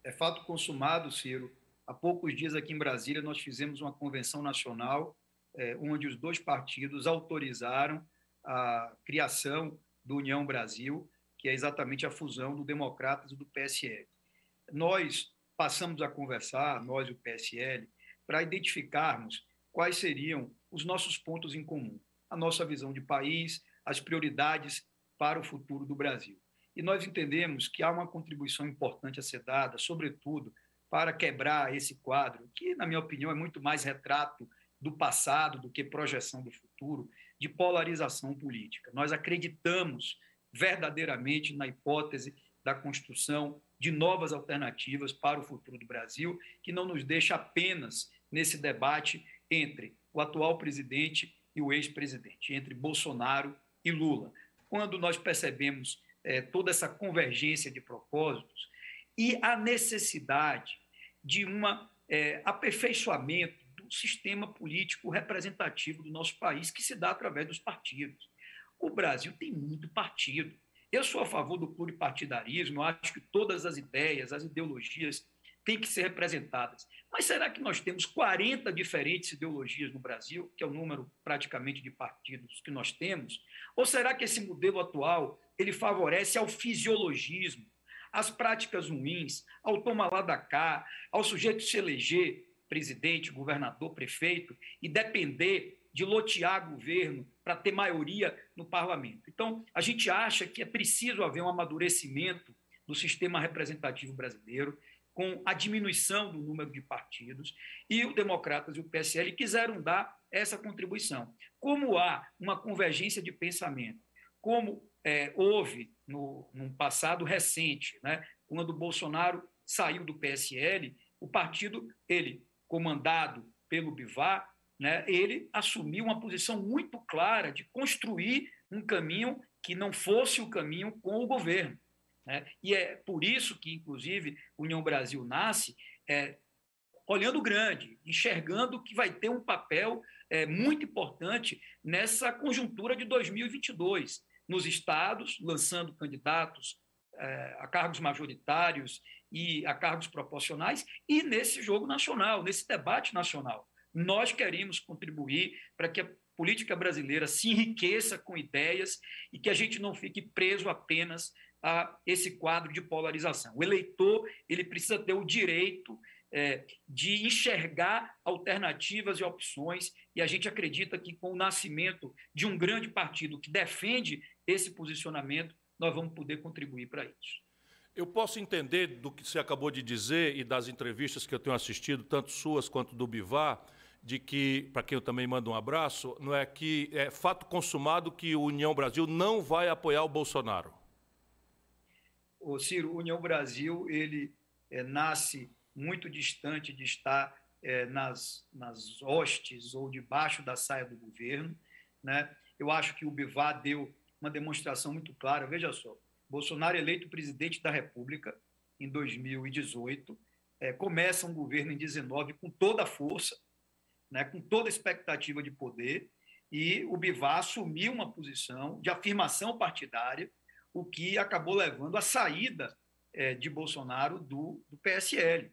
É fato consumado, Ciro. Há poucos dias aqui em Brasília nós fizemos uma convenção nacional é, onde os dois partidos autorizaram a criação do União Brasil, que é exatamente a fusão do Democratas e do PSL. Nós passamos a conversar, nós e o PSL, para identificarmos quais seriam os nossos pontos em comum, a nossa visão de país, as prioridades para o futuro do Brasil. E nós entendemos que há uma contribuição importante a ser dada, sobretudo para quebrar esse quadro, que, na minha opinião, é muito mais retrato do passado do que projeção do futuro, de polarização política. Nós acreditamos verdadeiramente na hipótese da construção de novas alternativas para o futuro do Brasil, que não nos deixa apenas nesse debate entre o atual presidente e o ex-presidente, entre Bolsonaro e Lula. Quando nós percebemos é, toda essa convergência de propósitos e a necessidade de um é, aperfeiçoamento do sistema político representativo do nosso país, que se dá através dos partidos. O Brasil tem muito partido. Eu sou a favor do pluripartidarismo, acho que todas as ideias, as ideologias têm que ser representadas. Mas será que nós temos 40 diferentes ideologias no Brasil, que é o número praticamente de partidos que nós temos? Ou será que esse modelo atual ele favorece ao fisiologismo, às práticas ruins, ao tomar lá da cá, ao sujeito se eleger presidente, governador, prefeito e depender de lotear governo para ter maioria no parlamento. Então, a gente acha que é preciso haver um amadurecimento do sistema representativo brasileiro, com a diminuição do número de partidos, e o Democratas e o PSL quiseram dar essa contribuição. Como há uma convergência de pensamento, como é, houve no, num passado recente, né, quando Bolsonaro saiu do PSL, o partido, ele comandado pelo Bivar, né, ele assumiu uma posição muito clara de construir um caminho que não fosse o caminho com o governo. Né? E é por isso que, inclusive, União Brasil nasce é, olhando grande, enxergando que vai ter um papel é, muito importante nessa conjuntura de 2022, nos estados, lançando candidatos a cargos majoritários e a cargos proporcionais, e nesse jogo nacional, nesse debate nacional. Nós queremos contribuir para que a política brasileira se enriqueça com ideias e que a gente não fique preso apenas a esse quadro de polarização. O eleitor ele precisa ter o direito é, de enxergar alternativas e opções, e a gente acredita que com o nascimento de um grande partido que defende esse posicionamento, nós vamos poder contribuir para isso. Eu posso entender do que você acabou de dizer e das entrevistas que eu tenho assistido, tanto suas quanto do Bivar, de que, para quem eu também mando um abraço, não é que é fato consumado que o União Brasil não vai apoiar o Bolsonaro o Ciro, União Brasil, ele é, nasce muito distante de estar é, nas, nas hostes ou debaixo da saia do governo. Né? Eu acho que o Bivar deu uma demonstração muito clara. Veja só, Bolsonaro eleito presidente da República em 2018, é, começa um governo em 19 com toda a força, né, com toda a expectativa de poder, e o Bivar assumiu uma posição de afirmação partidária o que acabou levando à saída é, de Bolsonaro do, do PSL.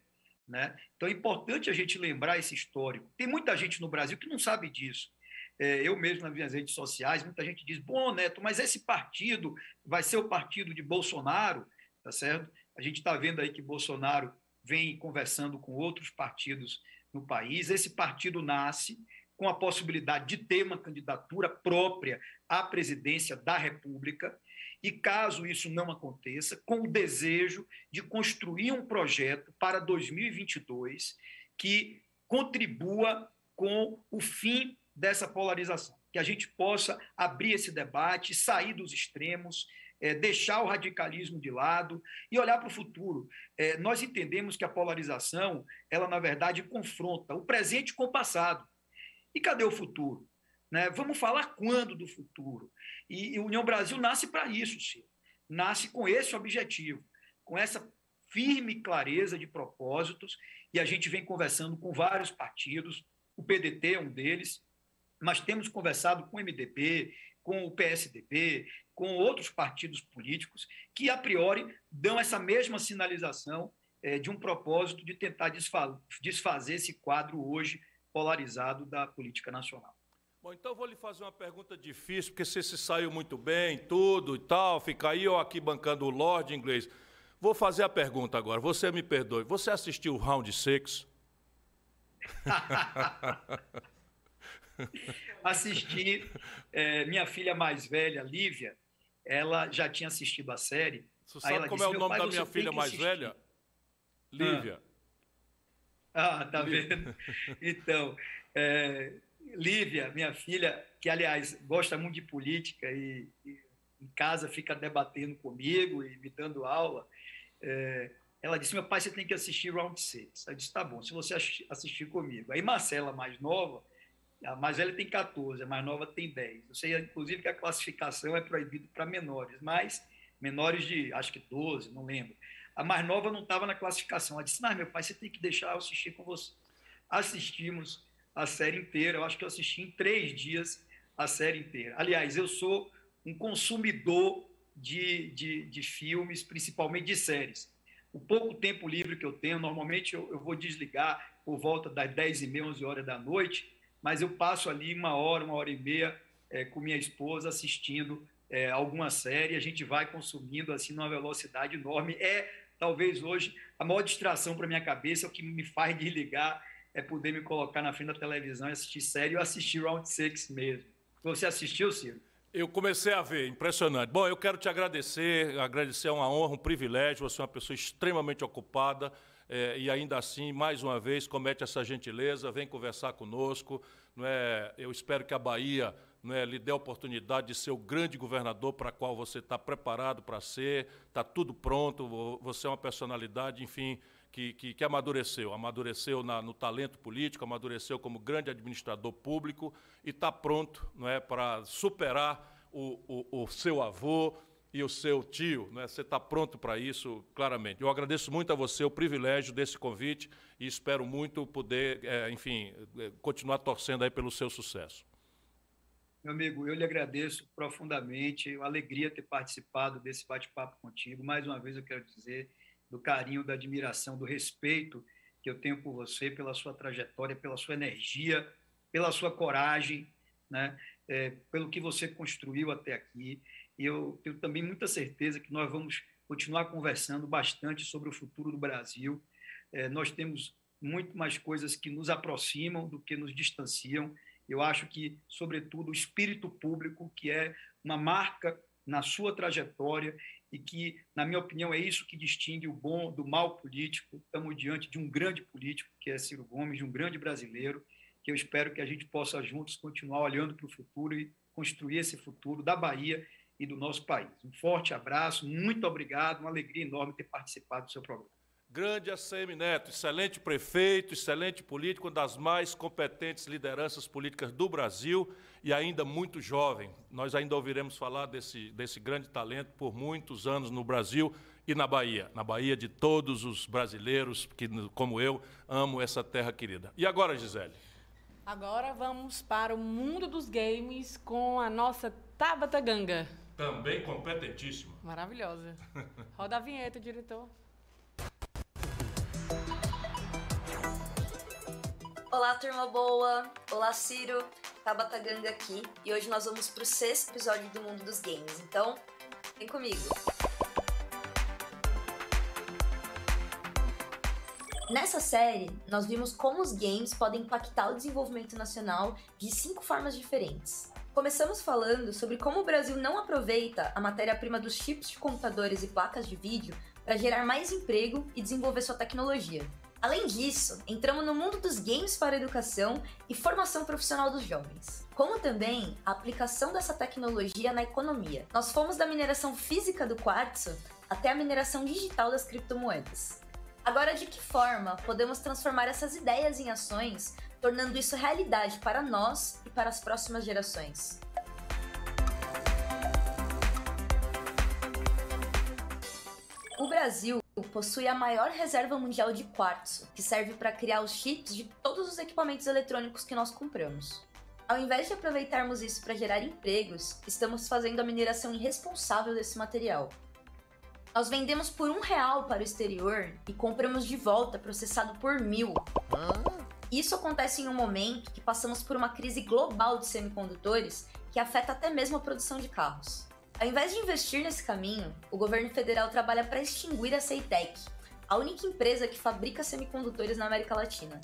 Né? Então é importante a gente lembrar esse histórico. Tem muita gente no Brasil que não sabe disso. É, eu mesmo nas minhas redes sociais, muita gente diz: bom, Neto, mas esse partido vai ser o partido de Bolsonaro, tá certo? A gente está vendo aí que Bolsonaro vem conversando com outros partidos no país. Esse partido nasce com a possibilidade de ter uma candidatura própria à presidência da República e, caso isso não aconteça, com o desejo de construir um projeto para 2022 que contribua com o fim dessa polarização, que a gente possa abrir esse debate, sair dos extremos, é, deixar o radicalismo de lado e olhar para o futuro. É, nós entendemos que a polarização, ela na verdade confronta o presente com o passado. E cadê o futuro? Né? Vamos falar quando do futuro? E, e União Brasil nasce para isso, Ciro. Nasce com esse objetivo, com essa firme clareza de propósitos, e a gente vem conversando com vários partidos, o PDT é um deles, mas temos conversado com o MDB, com o PSDB, com outros partidos políticos que, a priori, dão essa mesma sinalização é, de um propósito de tentar desfazer esse quadro hoje polarizado da política nacional. Bom, então eu vou lhe fazer uma pergunta difícil, porque você se saiu muito bem, tudo e tal, fica aí eu aqui bancando o Lorde inglês. Vou fazer a pergunta agora, você me perdoe. Você assistiu o Round 6? Assisti. É, minha filha mais velha, Lívia, ela já tinha assistido a série. Você sabe como disse, é o nome da minha filha mais assistir. velha? Lívia. Ah, ah tá Lívia. vendo? Então, é, Lívia, minha filha, que aliás gosta muito de política e, e em casa fica debatendo comigo e me dando aula, é, ela disse: Meu pai, você tem que assistir Round 6. Eu disse: Tá bom, se você assistir comigo. Aí Marcela, mais nova, a mais velha tem 14, a mais nova tem 10. Eu sei, inclusive, que a classificação é proibida para menores, mas menores de acho que 12, não lembro. A mais nova não estava na classificação. Ela disse: Mas, meu pai, você tem que deixar eu assistir com você. Assistimos a série inteira. Eu acho que eu assisti em três dias a série inteira. Aliás, eu sou um consumidor de, de, de filmes, principalmente de séries. O pouco tempo livre que eu tenho, normalmente eu, eu vou desligar por volta das 10 e meia, 11 horas da noite, mas eu passo ali uma hora, uma hora e meia é, com minha esposa assistindo é, alguma série, a gente vai consumindo assim numa velocidade enorme. É talvez hoje a maior distração para minha cabeça, o que me faz desligar é poder me colocar na frente da televisão e assistir série ou assistir Round 6 mesmo. Você assistiu, Ciro? Eu comecei a ver, impressionante. Bom, eu quero te agradecer, agradecer é uma honra, um privilégio. Você é uma pessoa extremamente ocupada é, e ainda assim, mais uma vez, comete essa gentileza, vem conversar conosco. Não é? Eu espero que a Bahia é, lhe dê a oportunidade de ser o grande governador para qual você está preparado para ser, está tudo pronto, você é uma personalidade, enfim, que, que, que amadureceu, amadureceu na, no talento político, amadureceu como grande administrador público e está pronto não é, para superar o, o, o, seu avô e o seu tio. Não é? Você está pronto para isso, claramente. Eu agradeço muito a você o privilégio desse convite e espero muito poder, é, enfim, é, continuar torcendo aí pelo seu sucesso. Meu amigo, eu lhe agradeço profundamente, a alegria ter participado desse bate-papo contigo. Mais uma vez eu quero dizer do carinho, da admiração, do respeito que eu tenho por você, pela sua trajetória, pela sua energia, pela sua coragem, né? É, pelo que você construiu até aqui. E eu tenho também muita certeza que nós vamos continuar conversando bastante sobre o futuro do Brasil. É, nós temos muito mais coisas que nos aproximam do que nos distanciam. Eu acho que, sobretudo, o espírito público, que é uma marca na sua trajetória e que, na minha opinião, é isso que distingue o bom do mal político. Estamos diante de um grande político, que é Ciro Gomes, de um grande brasileiro, que eu espero que a gente possa juntos continuar olhando para o futuro e construir esse futuro da Bahia e do nosso país. Um forte abraço, muito obrigado, uma alegria enorme ter participado do seu programa. Grande ACM Neto, excelente prefeito, excelente político, uma das mais competentes lideranças políticas do Brasil e ainda muito jovem. Nós ainda ouviremos falar desse, desse grande talento por muitos anos no Brasil e na Bahia. Na Bahia de todos os brasileiros que, como eu, amo essa terra querida. E agora, Gisele? Agora vamos para o mundo dos games com a nossa Tabata Ganga. Também competentíssima. Maravilhosa. Roda a vinheta, diretor. Olá, turma boa! Olá, Ciro! Tabata Ganga aqui e hoje nós vamos para o sexto episódio do Mundo dos Games, então vem comigo! Nessa série, nós vimos como os games podem impactar o desenvolvimento nacional de cinco formas diferentes. Começamos falando sobre como o Brasil não aproveita a matéria-prima dos chips de computadores e placas de vídeo para gerar mais emprego e desenvolver sua tecnologia. Além disso, entramos no mundo dos games para educação e formação profissional dos jovens, como também a aplicação dessa tecnologia na economia. Nós fomos da mineração física do quartzo até a mineração digital das criptomoedas. Agora, de que forma podemos transformar essas ideias em ações, tornando isso realidade para nós e para as próximas gerações? O Brasil possui a maior reserva mundial de quartzo, que serve para criar os chips de todos os equipamentos eletrônicos que nós compramos. Ao invés de aproveitarmos isso para gerar empregos, estamos fazendo a mineração irresponsável desse material. Nós vendemos por um real para o exterior e compramos de volta processado por mil. Isso acontece em um momento que passamos por uma crise global de semicondutores que afeta até mesmo a produção de carros. Ao invés de investir nesse caminho, o governo federal trabalha para extinguir a Ceitec, a única empresa que fabrica semicondutores na América Latina.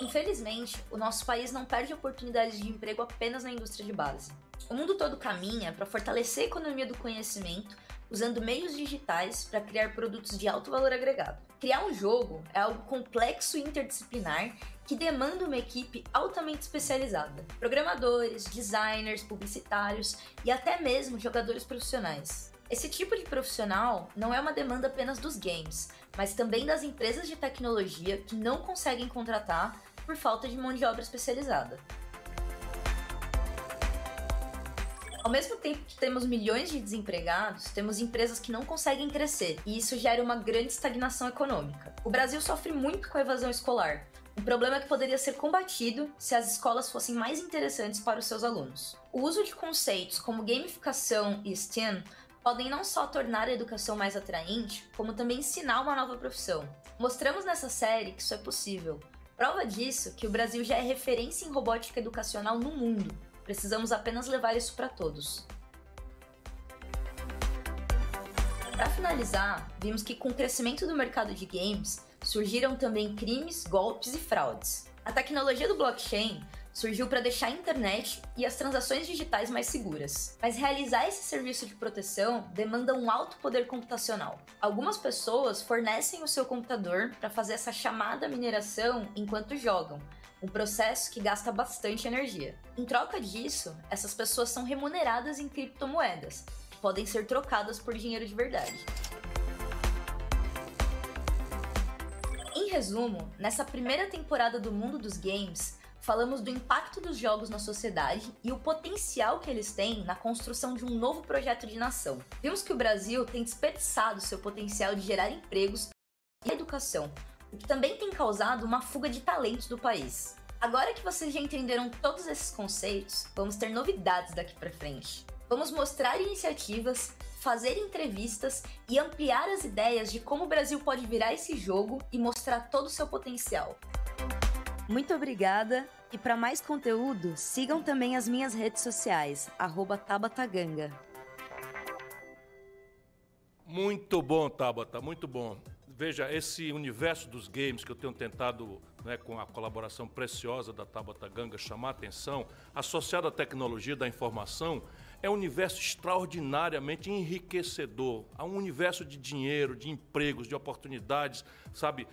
Infelizmente, o nosso país não perde oportunidades de emprego apenas na indústria de base. O mundo todo caminha para fortalecer a economia do conhecimento usando meios digitais para criar produtos de alto valor agregado. Criar um jogo é algo complexo e interdisciplinar que demanda uma equipe altamente especializada: programadores, designers, publicitários e até mesmo jogadores profissionais. Esse tipo de profissional não é uma demanda apenas dos games, mas também das empresas de tecnologia que não conseguem contratar por falta de mão de obra especializada. Ao mesmo tempo que temos milhões de desempregados, temos empresas que não conseguem crescer, e isso gera uma grande estagnação econômica. O Brasil sofre muito com a evasão escolar, um problema que poderia ser combatido se as escolas fossem mais interessantes para os seus alunos. O uso de conceitos como gamificação e STEM podem não só tornar a educação mais atraente, como também ensinar uma nova profissão. Mostramos nessa série que isso é possível. Prova disso que o Brasil já é referência em robótica educacional no mundo. Precisamos apenas levar isso para todos. Para finalizar, vimos que com o crescimento do mercado de games, surgiram também crimes, golpes e fraudes. A tecnologia do blockchain surgiu para deixar a internet e as transações digitais mais seguras. Mas realizar esse serviço de proteção demanda um alto poder computacional. Algumas pessoas fornecem o seu computador para fazer essa chamada mineração enquanto jogam, um processo que gasta bastante energia. Em troca disso, essas pessoas são remuneradas em criptomoedas, que podem ser trocadas por dinheiro de verdade. Em resumo, nessa primeira temporada do mundo dos games, falamos do impacto dos jogos na sociedade e o potencial que eles têm na construção de um novo projeto de nação. Vimos que o Brasil tem desperdiçado seu potencial de gerar empregos e educação, o que também tem causado uma fuga de talentos do país. Agora que vocês já entenderam todos esses conceitos, vamos ter novidades daqui para frente. Vamos mostrar iniciativas, fazer entrevistas e ampliar as ideias de como o Brasil pode virar esse jogo e mostrar todo o seu potencial. Muito obrigada e para mais conteúdo, sigam também as minhas redes sociais, @tabataganga. Muito bom, Tabata, muito bom. Veja, esse universo dos games que eu tenho tentado, né, com a colaboração preciosa da Tabata Ganga, chamar a atenção, associado à tecnologia da informação, é um universo extraordinariamente enriquecedor. Há um universo de dinheiro, de empregos, de oportunidades, sabe?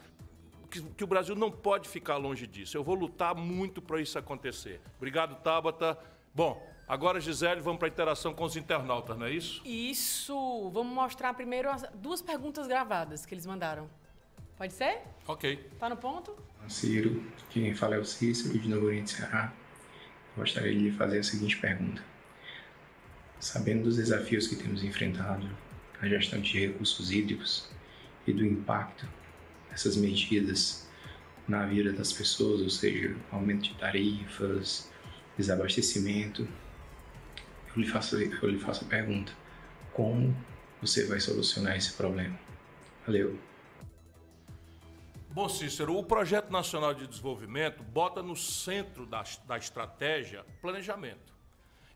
Que, que, o Brasil não pode ficar longe disso. Eu vou lutar muito para isso acontecer. Obrigado, Tabata. Bom, agora, Gisele, vamos para a interação com os internautas, não é isso? Isso. Vamos mostrar primeiro as duas perguntas gravadas que eles mandaram. Pode ser? Ok. Tá no ponto? Ciro, quem fala é o Cícero, de Novo Oriente, Ceará. Gostaria de lhe fazer a seguinte pergunta. Sabendo dos desafios que temos enfrentado na gestão de recursos hídricos e do impacto dessas medidas na vida das pessoas, ou seja, aumento de tarifas, desabastecimento, eu lhe faço, eu lhe faço a pergunta: como você vai solucionar esse problema? Valeu. Bom, Cícero, o Projeto Nacional de Desenvolvimento bota no centro da, da estratégia planejamento.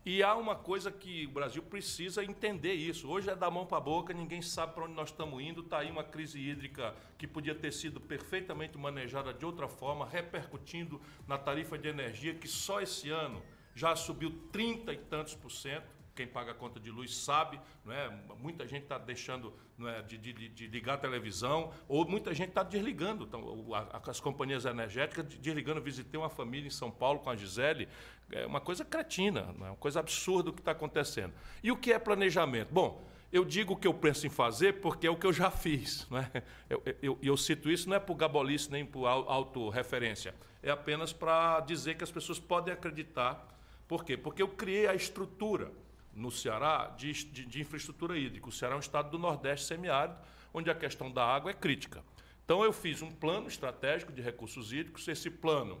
E há uma coisa que o Brasil precisa entender isso. Hoje é da mão para a boca, ninguém sabe para onde nós estamos indo. Está aí uma crise hídrica que podia ter sido perfeitamente manejada de outra forma, repercutindo na tarifa de energia, que só esse ano já subiu 30 e tantos por cento. Quem paga a conta de luz sabe, não é? muita gente está deixando não é, de, de, de, ligar a televisão, ou muita gente está desligando. Então, as companhias energéticas desligando. Visitei uma família em São Paulo com a Gisele, é uma coisa cretina, é uma coisa absurda o que está acontecendo. E o que é planejamento? Bom, eu digo o que eu penso em fazer porque é o que eu já fiz. Né? Eu, eu, eu cito isso não é por gabolice nem por autorreferência, é apenas para dizer que as pessoas podem acreditar. Por quê? Porque eu criei a estrutura no Ceará de, de, de, infraestrutura hídrica. O Ceará é um estado do Nordeste semiárido, onde a questão da água é crítica. Então, eu fiz um plano estratégico de recursos hídricos. Esse plano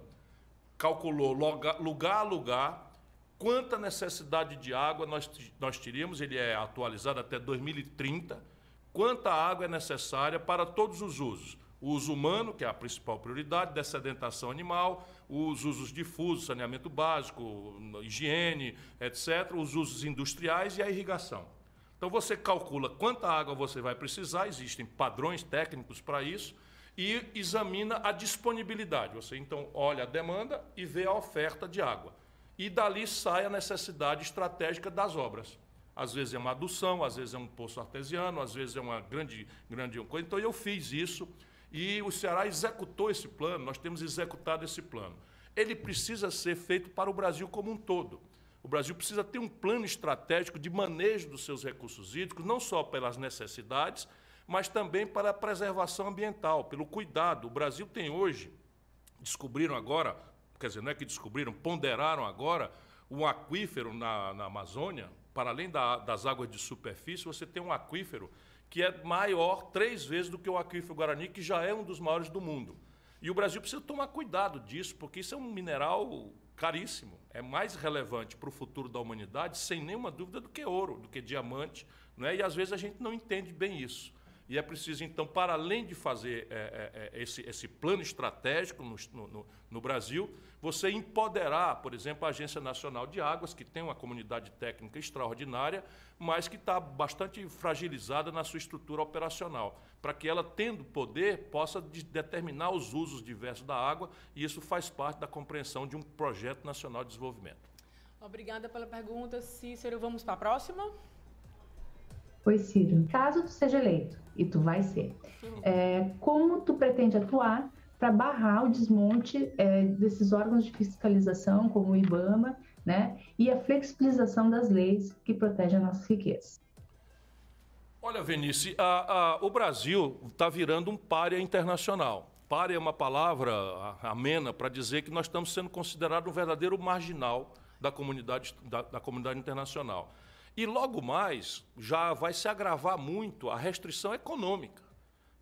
calculou lugar a lugar quanta necessidade de água nós, nós teríamos, ele é atualizado até 2030, quanta água é necessária para todos os usos o uso humano, que é a principal prioridade, dessedentação animal, os usos difusos, saneamento básico, higiene, etc., os usos industriais e a irrigação. Então você calcula quanta água você vai precisar, existem padrões técnicos para isso, e examina a disponibilidade. Você então olha a demanda e vê a oferta de água. E dali sai a necessidade estratégica das obras. Às vezes é uma adução, às vezes é um poço artesiano, às vezes é uma grande, grande coisa. Então eu fiz isso e o Ceará executou esse plano, nós temos executado esse plano. Ele precisa ser feito para o Brasil como um todo. O Brasil precisa ter um plano estratégico de manejo dos seus recursos hídricos, não só pelas necessidades, mas também para a preservação ambiental, pelo cuidado. O Brasil tem hoje, descobriram agora, quer dizer, não é que descobriram, ponderaram agora, um aquífero na, na Amazônia, para além da, das águas de superfície, você tem um aquífero que é maior três vezes do que o aquífero Guarani, que já é um dos maiores do mundo. E o Brasil precisa tomar cuidado disso, porque isso é um mineral caríssimo. É mais relevante para o futuro da humanidade, sem nenhuma dúvida, do que ouro, do que diamante. Né? E às vezes a gente não entende bem isso. E é preciso, então, para além de fazer é, é, esse, esse plano estratégico no, no, no, Brasil, você empoderar, por exemplo, a Agência Nacional de Águas, que tem uma comunidade técnica extraordinária, mas que está bastante fragilizada na sua estrutura operacional, para que ela, tendo poder, possa de determinar os usos diversos da água, e isso faz parte da compreensão de um projeto nacional de desenvolvimento. Obrigada pela pergunta, Cícero. Vamos para a próxima? Oi, Ciro. Caso tu seja eleito, e tu vai ser, é, como tu pretende atuar para barrar o desmonte é, desses órgãos de fiscalização, como o IBAMA, né, e a flexibilização das leis que protegem as nossas riquezas? Olha, Venice, a, a, o Brasil está virando um párea internacional. Párea é uma palavra amena para dizer que nós estamos sendo considerados um verdadeiro marginal da comunidade, da, da comunidade internacional. E logo mais já vai se agravar muito a restrição econômica.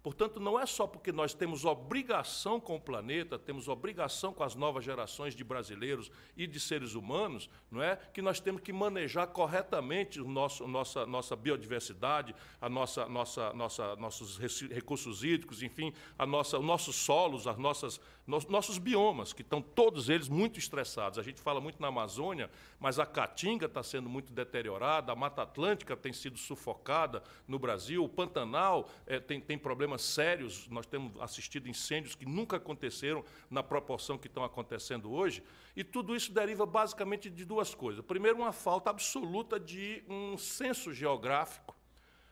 Portanto, não é só porque nós temos obrigação com o planeta, temos obrigação com as novas gerações de brasileiros e de seres humanos, não é, que nós temos que manejar corretamente o nosso, nossa, nossa biodiversidade, a nossa, nossa, nossa, nossos recursos hídricos, enfim, a nossa, os nossos solos, as nossas, nossos biomas, que estão todos eles muito estressados. A gente fala muito na Amazônia, mas a Caatinga está sendo muito deteriorada, a Mata Atlântica tem sido sufocada no Brasil, o Pantanal é, tem, tem problemas problemas sérios, nós temos assistido incêndios que nunca aconteceram na proporção que estão acontecendo hoje, e tudo isso deriva basicamente de duas coisas. Primeiro, uma falta absoluta de um senso geográfico.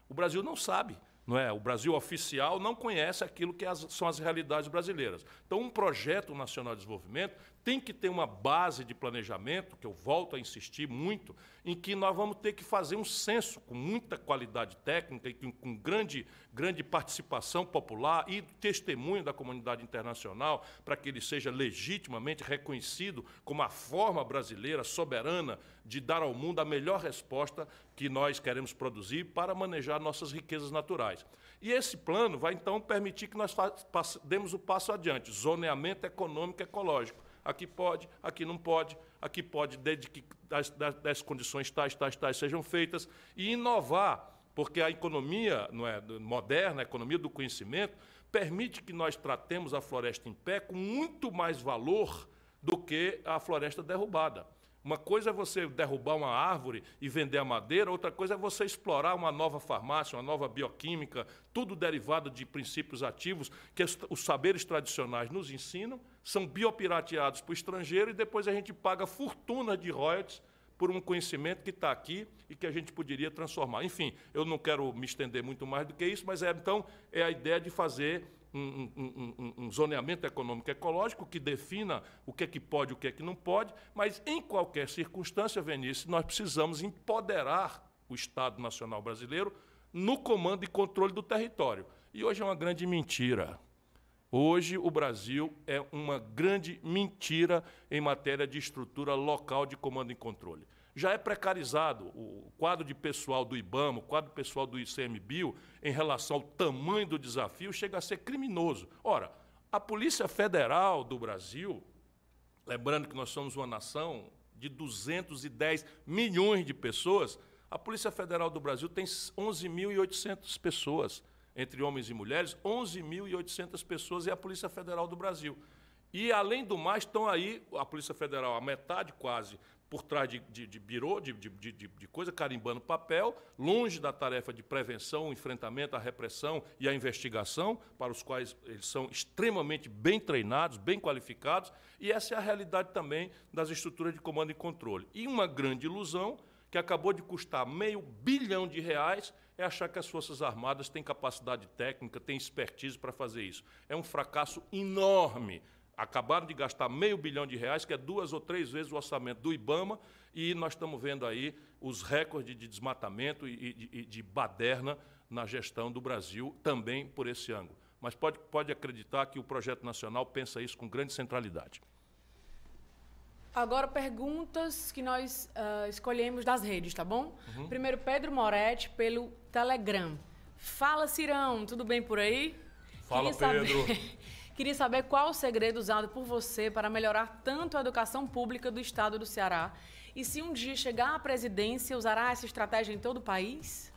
O Brasil não sabe não é? O Brasil oficial não conhece aquilo que as, são as realidades brasileiras. Então, um projeto nacional de desenvolvimento tem que ter uma base de planejamento, que eu volto a insistir muito, em que nós vamos ter que fazer um censo com muita qualidade técnica e com, grande, grande participação popular e testemunho da comunidade internacional, para que ele seja legitimamente reconhecido como a forma brasileira soberana de dar ao mundo a melhor resposta que nós queremos produzir para manejar nossas riquezas naturais. E esse plano vai, então, permitir que nós demos o passo adiante, zoneamento econômico e ecológico aqui pode, aqui não pode, aqui pode, desde que as, as condições tais, tais, tais sejam feitas, e inovar, porque a economia não é, moderna, a economia do conhecimento, permite que nós tratemos a floresta em pé com muito mais valor do que a floresta derrubada. Uma coisa é você derrubar uma árvore e vender a madeira, outra coisa é você explorar uma nova farmácia, uma nova bioquímica, tudo derivado de princípios ativos que os saberes tradicionais nos ensinam, são biopirateados para o estrangeiro e depois a gente paga fortuna de royalties por um conhecimento que está aqui e que a gente poderia transformar. Enfim, eu não quero me estender muito mais do que isso, mas é, então é a ideia de fazer um, um, um, um, zoneamento econômico ecológico que defina o que é que pode e o que é que não pode, mas em qualquer circunstância, Vinícius, nós precisamos empoderar o Estado Nacional Brasileiro no comando e controle do território. E hoje é uma grande mentira. Hoje o Brasil é uma grande mentira em matéria de estrutura local de comando e controle já é precarizado. O quadro de pessoal do IBAMA, o quadro pessoal do ICMBio, em relação ao tamanho do desafio, chega a ser criminoso. Ora, a Polícia Federal do Brasil, lembrando que nós somos uma nação de 210 milhões de pessoas, a Polícia Federal do Brasil tem 11.800 pessoas, entre homens e mulheres, 11.800 pessoas é a Polícia Federal do Brasil. E, além do mais, estão aí, a Polícia Federal, a metade quase, por trás de, de, de birô, de, de, de, coisa, carimbando papel, longe da tarefa de prevenção, enfrentamento à repressão e à investigação, para os quais eles são extremamente bem treinados, bem qualificados, e essa é a realidade também das estruturas de comando e controle. E uma grande ilusão, que acabou de custar meio bilhão de reais, é achar que as Forças Armadas têm capacidade técnica, têm expertise para fazer isso. É um fracasso enorme acabaram de gastar meio bilhão de reais, que é duas ou três vezes o orçamento do IBAMA, e nós estamos vendo aí os recordes de desmatamento e, de, de baderna na gestão do Brasil, também por esse ângulo. Mas pode, pode acreditar que o projeto nacional pensa isso com grande centralidade. Agora, perguntas que nós uh, escolhemos das redes, tá bom? Uhum. Primeiro, Pedro Moretti, pelo Telegram. Fala, Cirão, tudo bem por aí? Fala, Queria Pedro. Saber... Queria saber qual o segredo usado por você para melhorar tanto a educação pública do estado do Ceará e se um dia chegar à presidência, usará essa estratégia em todo o país?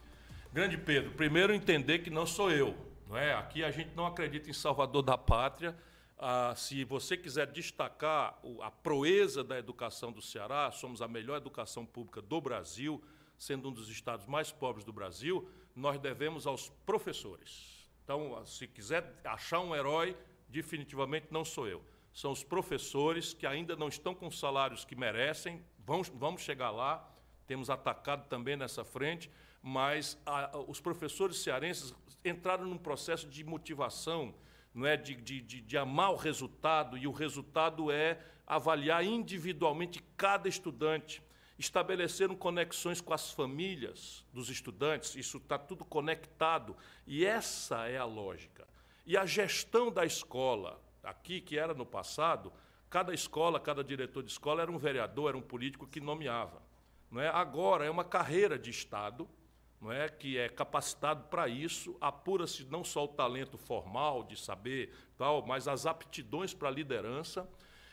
Grande Pedro, primeiro entender que não sou eu. Não é? Aqui a gente não acredita em Salvador da Pátria. Ah, se você quiser destacar a proeza da educação do Ceará, somos a melhor educação pública do Brasil, sendo um dos estados mais pobres do Brasil, nós devemos aos professores. Então, se quiser achar um herói, definitivamente não sou eu. São os professores que ainda não estão com os salários que merecem, vamos, vamos chegar lá, temos atacado também nessa frente, mas a, os professores cearenses entraram num processo de motivação, não é de, de, de, de amar o resultado, e o resultado é avaliar individualmente cada estudante estabeleceram conexões com as famílias dos estudantes, isso está tudo conectado, e essa é a lógica. E a gestão da escola, aqui, que era no passado, cada escola, cada diretor de escola era um vereador, era um político que nomeava. Não é? Agora é uma carreira de Estado, não é? que é capacitado para isso, apura-se não só o talento formal de saber, tal, mas as aptidões para liderança.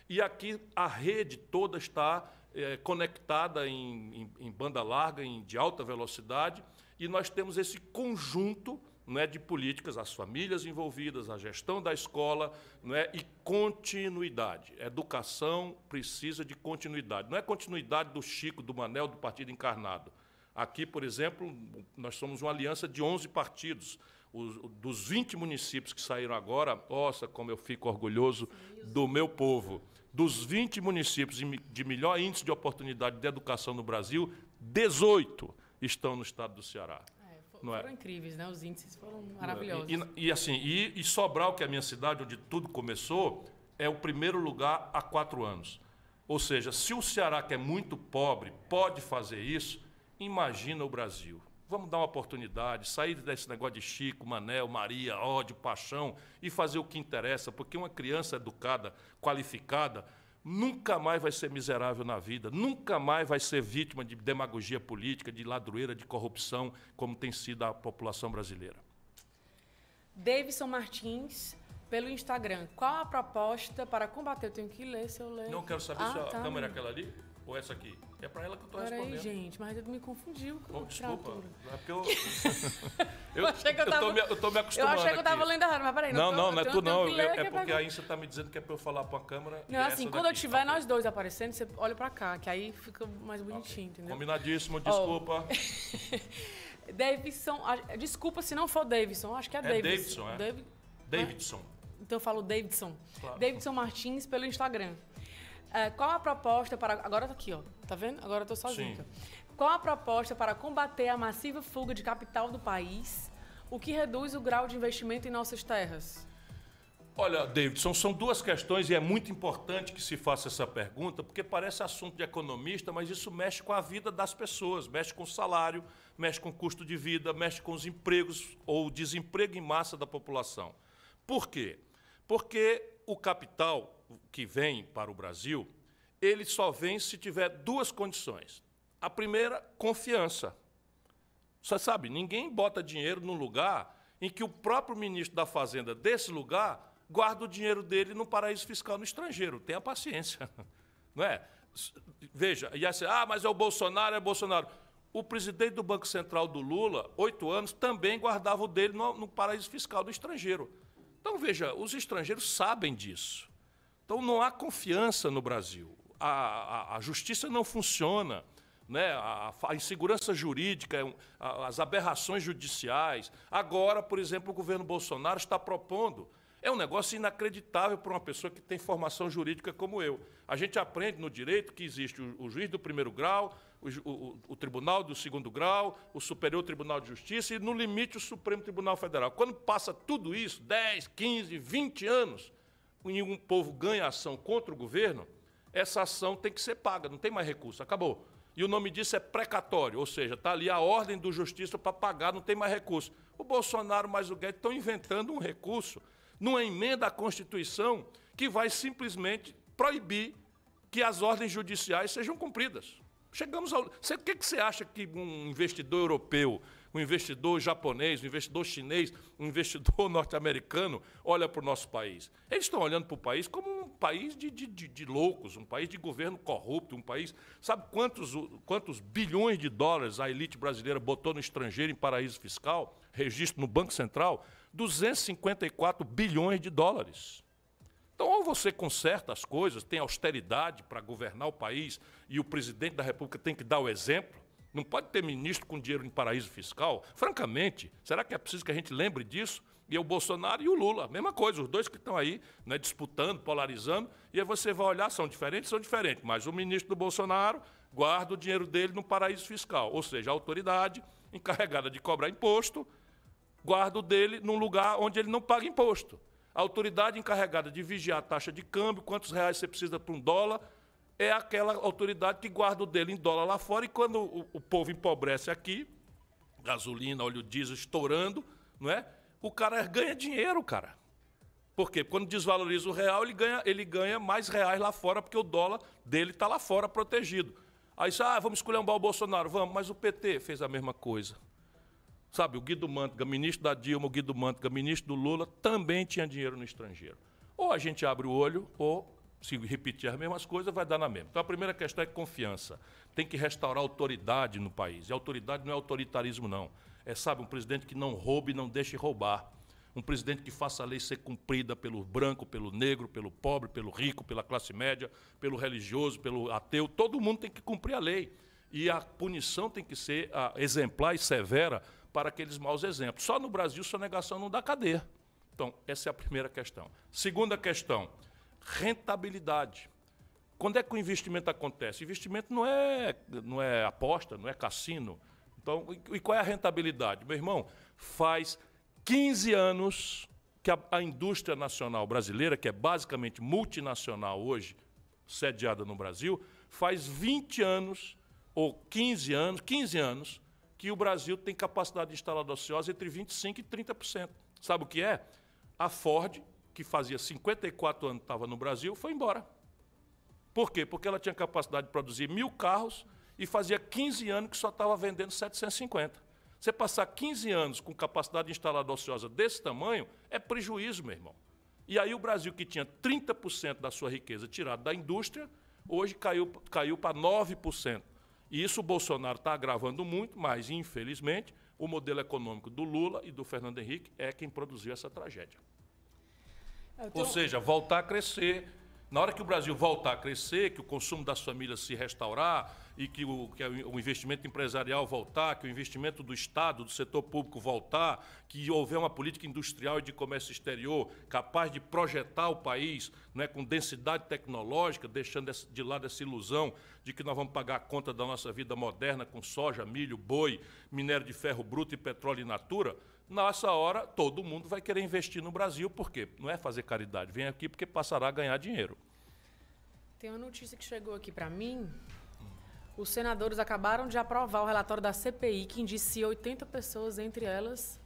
E aqui a rede toda está é, conectada em, em, em, banda larga, em, de alta velocidade, e nós temos esse conjunto não é, de políticas, as famílias envolvidas, a gestão da escola não é, e continuidade. Educação precisa de continuidade. Não é continuidade do Chico, do Manel, do Partido Encarnado. Aqui, por exemplo, nós somos uma aliança de 11 partidos. Os, dos 20 municípios que saíram agora, nossa, como eu fico orgulhoso do meu povo dos 20 municípios de melhor índice de oportunidade de educação no Brasil, 18 estão no estado do Ceará. É, não foram é? incríveis, né? Os índices foram maravilhosos. E, e assim, e, e Sobral, que é a minha cidade, onde tudo começou, é o primeiro lugar há quatro anos. Ou seja, se o Ceará, que é muito pobre, pode fazer isso, imagina o Brasil. Vamos dar uma oportunidade, sair desse negócio de Chico, Manel, Maria, ódio, paixão e fazer o que interessa, porque uma criança educada, qualificada, nunca mais vai ser miserável na vida, nunca mais vai ser vítima de demagogia política, de ladroeira, de corrupção, como tem sido a população brasileira. Davidson Martins, pelo Instagram. Qual a proposta para combater? Eu tenho que ler se eu ler. Não quero saber ah, se a tá, câmera é aquela ali. Ou essa aqui? É para ela que eu respondendo. Peraí, gente, mas ele me confundiu com oh, Desculpa, é porque eu... eu, achei que eu, tava... eu, tô me, eu tô me acostumando Eu achei que eu estava lendo errado, mas peraí. Não, não, não, é tu não. Eu, é porque a Insta está me dizendo que é para eu falar para a câmera. Não, assim, quando daqui, eu tiver tá nós dois aparecendo, você olha para cá, que aí fica mais bonitinho, okay. entendeu? Combinadíssimo, desculpa. Oh. Davidson, desculpa se não for Davidson, acho que é, é Davidson. Davidson, é? David... Davidson. Então eu falo Davidson. Claro. Davidson Martins pelo Instagram. É, qual a proposta para. Agora tá aqui, ó. Tá vendo? Agora eu tô sozinha. Qual a proposta para combater a massiva fuga de capital do país, o que reduz o grau de investimento em nossas terras? Olha, Davidson, são duas questões e é muito importante que se faça essa pergunta, porque parece assunto de economista, mas isso mexe com a vida das pessoas, mexe com o salário, mexe com o custo de vida, mexe com os empregos ou desemprego em massa da população. Por quê? Porque o capital que vem para o Brasil, ele só vem se tiver duas condições. A primeira, confiança. Você sabe, ninguém bota dinheiro num lugar em que o próprio ministro da Fazenda desse lugar guarda o dinheiro dele no paraíso fiscal no estrangeiro. Tenha paciência. Não é? Veja, e assim, ah, mas é o Bolsonaro, é o Bolsonaro. O presidente do Banco Central do Lula, oito anos, também guardava o dele no, no paraíso fiscal do estrangeiro. Então, veja, os estrangeiros sabem disso. Então não há confiança no Brasil. A, a, a justiça não funciona. Né? A, a insegurança jurídica, é as aberrações judiciais. Agora, por exemplo, o governo Bolsonaro está propondo. É um negócio inacreditável para uma pessoa que tem formação jurídica como eu. A gente aprende no direito que existe o, juiz do primeiro grau, o, o, o, tribunal do segundo grau, o Superior Tribunal de Justiça e, no limite, o Supremo Tribunal Federal. Quando passa tudo isso, 10, 15, 20 anos, e um povo ganha ação contra o governo, essa ação tem que ser paga, não tem mais recurso, acabou. E o nome disso é precatório, ou seja, está ali a ordem do justiça para pagar, não tem mais recurso. O Bolsonaro mais o Guedes estão inventando um recurso numa emenda à Constituição que vai simplesmente proibir que as ordens judiciais sejam cumpridas. Chegamos ao. O que, que você acha que um investidor europeu um investidor japonês, um investidor chinês, um investidor norte-americano olha para o nosso país. Eles estão olhando para o país como um país de, de, de, de, loucos, um país de governo corrupto, um país. Sabe quantos, quantos bilhões de dólares a elite brasileira botou no estrangeiro em paraíso fiscal? Registro no Banco Central? 254 bilhões de dólares. Então, ou você conserta as coisas, tem austeridade para governar o país e o presidente da República tem que dar o exemplo. Não pode ter ministro com dinheiro em paraíso fiscal. Francamente, será que é preciso que a gente lembre disso? E o Bolsonaro e o Lula, mesma coisa, os dois que estão aí né, disputando, polarizando, e aí você vai olhar, são diferentes, são diferentes, mas o ministro do Bolsonaro guarda o dinheiro dele no paraíso fiscal, ou seja, a autoridade encarregada de cobrar imposto guarda o dele num lugar onde ele não paga imposto. A autoridade encarregada de vigiar a taxa de câmbio, quantos reais você precisa para um dólar, é aquela autoridade que guarda o dele em dólar lá fora, e quando o, o povo empobrece aqui, gasolina, óleo diesel estourando, não é? O cara ganha dinheiro, cara. Por quê? Quando desvaloriza o real, ele ganha, ele ganha mais reais lá fora, porque o dólar dele está lá fora protegido. Aí, ah, vamos um o Bolsonaro, vamos, mas o PT fez a mesma coisa. Sabe, o Guido Mantega, ministro da Dilma, o Guido Mantega, ministro do Lula, também tinha dinheiro no estrangeiro. Ou a gente abre o olho, ou se repetir as mesmas coisas, vai dar na mesma. Então a primeira questão é confiança. Tem que restaurar autoridade no país. E autoridade não é autoritarismo, não. É, sabe, um presidente que não roube e não deixe roubar. Um presidente que faça a lei ser cumprida pelo branco, pelo negro, pelo pobre, pelo rico, pela classe média, pelo religioso, pelo ateu. Todo mundo tem que cumprir a lei. E a punição tem que ser a, exemplar e severa para aqueles maus exemplos. Só no Brasil, sonegação não dá cadeia. Então, essa é a primeira questão. Segunda questão, rentabilidade. Quando é que o investimento acontece? investimento não é, não é aposta, não é cassino. Então, e qual é a rentabilidade? Meu irmão, faz 15 anos que a, a indústria nacional brasileira, que é basicamente multinacional hoje, sediada no Brasil, faz 20 anos ou 15 anos, 15 anos que o Brasil tem capacidade instalada ociosa entre 25% e 30%. Sabe o que é? A Ford, que fazia 54 anos que estava no Brasil, foi embora. Por quê? Porque ela tinha capacidade de produzir mil carros e fazia 15 anos que só estava vendendo 750. Você passar 15 anos com capacidade instalada ociosa desse tamanho é prejuízo, meu irmão. E aí o Brasil, que tinha 30% da sua riqueza tirada da indústria, hoje caiu, caiu para 9%. E isso o Bolsonaro está agravando muito, mas, infelizmente, o modelo econômico do Lula e do Fernando Henrique é quem produziu essa tragédia. Tenho... Ou seja, voltar a crescer. Na hora que o Brasil voltar a crescer, que o consumo das famílias se restaurar, e que o, que o investimento empresarial voltar, que o investimento do Estado, do setor público voltar, que houver uma política industrial e de comércio exterior capaz de projetar o país né, com densidade tecnológica, deixando de lado essa ilusão de que nós vamos pagar a conta da nossa vida moderna com soja, milho, boi, minério de ferro bruto e petróleo in natura, nessa hora todo mundo vai querer investir no Brasil, por quê? Não é fazer caridade, vem aqui porque passará a ganhar dinheiro. Tem uma notícia que chegou aqui para mim, os senadores acabaram de aprovar o relatório da CPI que indicia 80 pessoas, entre elas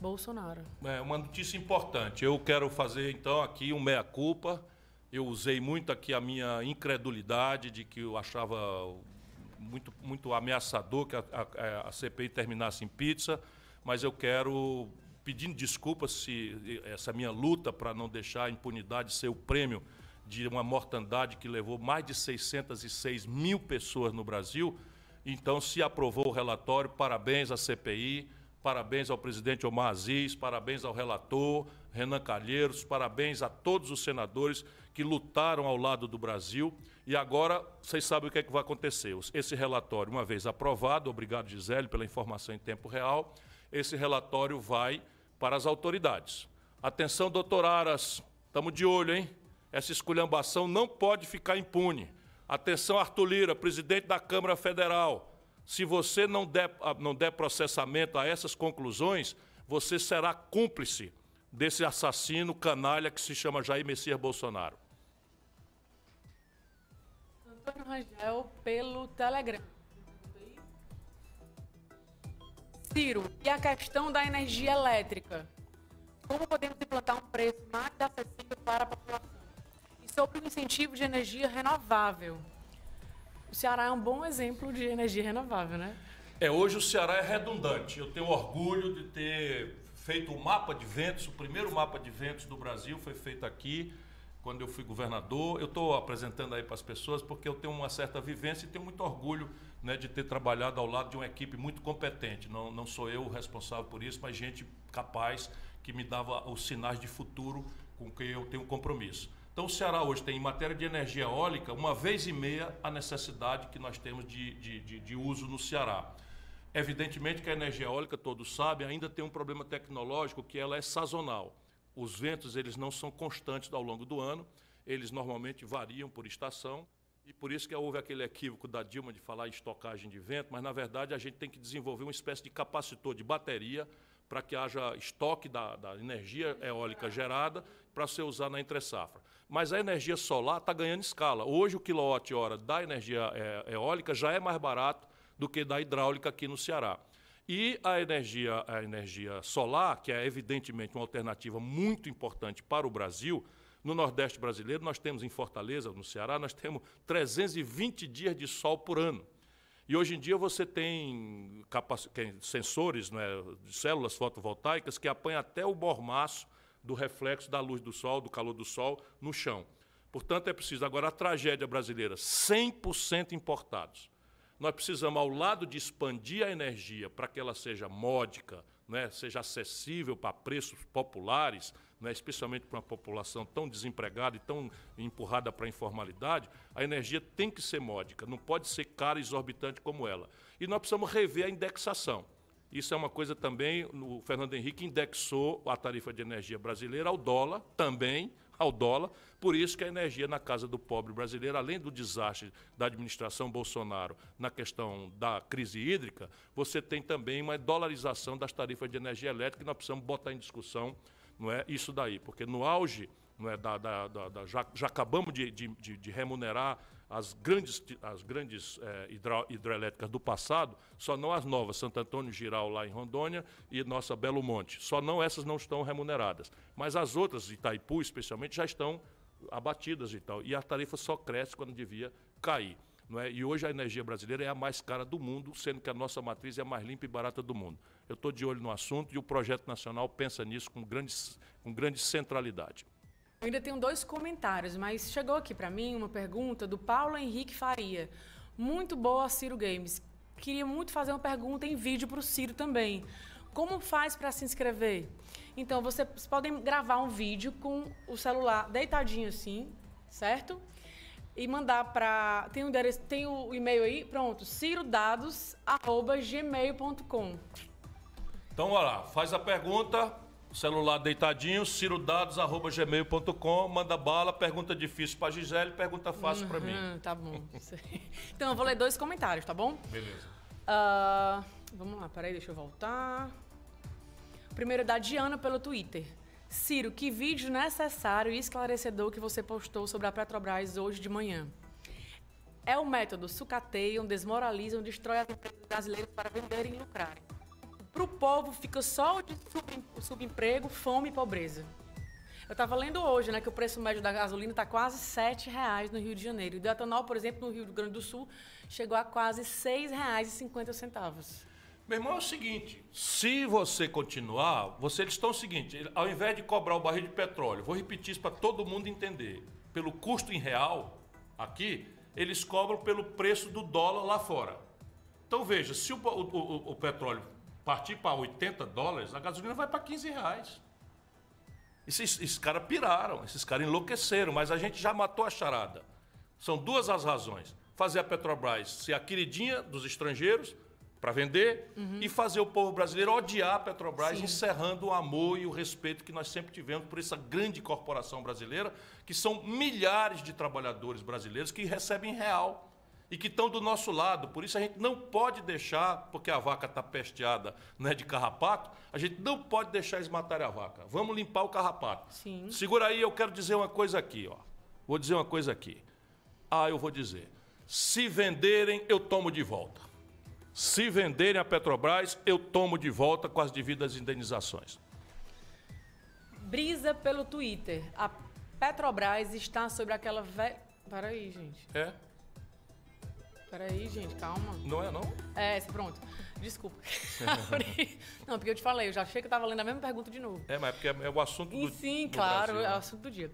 Bolsonaro. É uma notícia importante. Eu quero fazer então aqui um meia-culpa. Eu usei muito aqui a minha incredulidade de que eu achava muito, muito ameaçador que a, a, a CPI terminasse em pizza, mas eu quero pedindo desculpas se essa minha luta para não deixar a impunidade ser o prêmio de uma mortandade que levou mais de 606 mil pessoas no Brasil. Então, se aprovou o relatório, parabéns à CPI, parabéns ao presidente Omar Aziz, parabéns ao relator Renan Calheiros, parabéns a todos os senadores que lutaram ao lado do Brasil. E agora, vocês sabem o que, é que vai acontecer. Esse relatório, uma vez aprovado, obrigado, Gisele, pela informação em tempo real, esse relatório vai para as autoridades. Atenção, doutor Aras, estamos de olho, hein? Essa esculhambação não pode ficar impune. Atenção, Arthur Lira, presidente da Câmara Federal. Se você não der, ah, não der processamento a essas conclusões, você será cúmplice desse assassino canalha que se chama Jair Messias Bolsonaro. Antônio Rangel, pelo Telegram. Ciro, e a questão da energia elétrica? Como podemos implantar um preço mais acessível para a população? sobre o incentivo de energia renovável. O Ceará é um bom exemplo de energia renovável, né? É, hoje o Ceará é redundante. Eu tenho orgulho de ter feito o mapa de ventos, o primeiro mapa de ventos do Brasil foi feito aqui quando eu fui governador. Eu estou apresentando aí para as pessoas porque eu tenho uma certa vivência e tenho muito orgulho né, de ter trabalhado ao lado de uma equipe muito competente. Não, não sou eu o responsável por isso, mas gente capaz que me dava os sinais de futuro com quem eu tenho compromisso. Então, o Ceará hoje tem, em matéria de energia eólica, uma vez e meia a necessidade que nós temos de, de, de, de uso no Ceará. Evidentemente que a energia eólica, todos sabem, ainda tem um problema tecnológico que ela é sazonal. Os ventos eles não são constantes ao longo do ano, eles normalmente variam por estação, e por isso que houve aquele equívoco da Dilma de falar em estocagem de vento, mas na verdade a gente tem que desenvolver uma espécie de capacitor de bateria para que haja estoque da, da energia eólica gerada para ser usar na entre-safra. Mas a energia solar está ganhando escala. Hoje o quilowatt-hora da energia é, eólica já é mais barato do que da hidráulica aqui no Ceará. E a energia, a energia solar, que é evidentemente uma alternativa muito importante para o Brasil, no Nordeste brasileiro, nós temos em Fortaleza, no Ceará, nós temos 320 dias de sol por ano. E hoje em dia você tem sensores né, células fotovoltaicas que apanham até o mormaço do reflexo da luz do sol, do calor do sol no chão. Portanto, é preciso. Agora, a tragédia brasileira: 100% importados. Nós precisamos, ao lado de expandir a energia para que ela seja módica, né, seja acessível para preços populares, né, especialmente para uma população tão desempregada e tão empurrada para a informalidade, a energia tem que ser módica, não pode ser cara e exorbitante como ela. E nós precisamos rever a indexação. Isso é uma coisa também, o Fernando Henrique indexou a tarifa de energia brasileira ao dólar, também ao dólar. Por isso que a energia na casa do pobre brasileiro, além do desastre da administração Bolsonaro na questão da crise hídrica, você tem também uma dolarização das tarifas de energia elétrica que nós precisamos botar em discussão não é isso daí, porque no auge não é, da, da, da, da já, já, acabamos de, de, de, remunerar as grandes, as grandes é, hidro, hidroelétricas do passado, só não as novas, Santo Antônio Giral lá em Rondônia e nossa Belo Monte. Só não essas não estão remuneradas. Mas as outras, Itaipu especialmente, já estão abatidas e tal. E a tarifa só cresce quando devia cair. Não é? E hoje a energia brasileira é a mais cara do mundo, sendo que a nossa matriz é a mais limpa e barata do mundo. Eu estou de olho no assunto e o projeto nacional pensa nisso com grande, com grande centralidade. Eu ainda tenho dois comentários, mas chegou aqui para mim uma pergunta do Paulo Henrique Faria. Muito boa, Ciro Games. Queria muito fazer uma pergunta em vídeo para o Ciro também. Como faz para se inscrever? Então, vocês podem gravar um vídeo com o celular deitadinho assim, certo? E mandar para. Tem, um tem o e-mail aí? Pronto, cirodados.gmail.com. Então, olha lá, faz a pergunta, Celular deitadinho, cirodados.gmail.com, manda bala, pergunta difícil para Gisele, pergunta fácil uhum, para mim. Tá bom. então eu vou ler dois comentários, tá bom? Beleza. Uh, vamos lá, peraí, deixa eu voltar. O primeiro é da Diana pelo Twitter. Ciro, que vídeo necessário e esclarecedor que você postou sobre a Petrobras hoje de manhã. É o método sucateiam, desmoralizam, destrói as empresas brasileiras para venderem e lucrarem. Para o povo fica só o subemprego, fome e pobreza. Eu estava lendo hoje né, que o preço médio da gasolina está quase R$ reais no Rio de Janeiro. E do etanol, por exemplo, no Rio Grande do Sul, chegou a quase R$ 6,50. Meu irmão, é o seguinte: se você continuar, você, eles estão o seguinte: ao invés de cobrar o barril de petróleo, vou repetir isso para todo mundo entender, pelo custo em real, aqui, eles cobram pelo preço do dólar lá fora. Então veja: se o, o, o, o petróleo partir para 80 dólares, a gasolina vai para 15 reais. Esses, esses caras piraram, esses caras enlouqueceram, mas a gente já matou a charada. São duas as razões. Fazer a Petrobras ser a queridinha dos estrangeiros para vender uhum. e fazer o povo brasileiro odiar a Petrobras, Sim. encerrando o amor e o respeito que nós sempre tivemos por essa grande corporação brasileira, que são milhares de trabalhadores brasileiros que recebem real e que estão do nosso lado. Por isso a gente não pode deixar, porque a vaca está pesteada né, de carrapato, a gente não pode deixar eles matarem a vaca. Vamos limpar o carrapato. Sim. Segura aí, eu quero dizer uma coisa aqui. Ó. Vou dizer uma coisa aqui. Ah, eu vou dizer. Se venderem, eu tomo de volta. Se venderem a Petrobras, eu tomo de volta com as devidas indenizações. Brisa pelo Twitter. A Petrobras está sobre aquela velha. Para aí, gente. É? Peraí, gente, calma. Não é, não? É, pronto. Desculpa. não, porque eu te falei, eu já achei que eu tava lendo a mesma pergunta de novo. É, mas é porque é o assunto do E sim, do claro, Brasil, é o né? assunto do dia.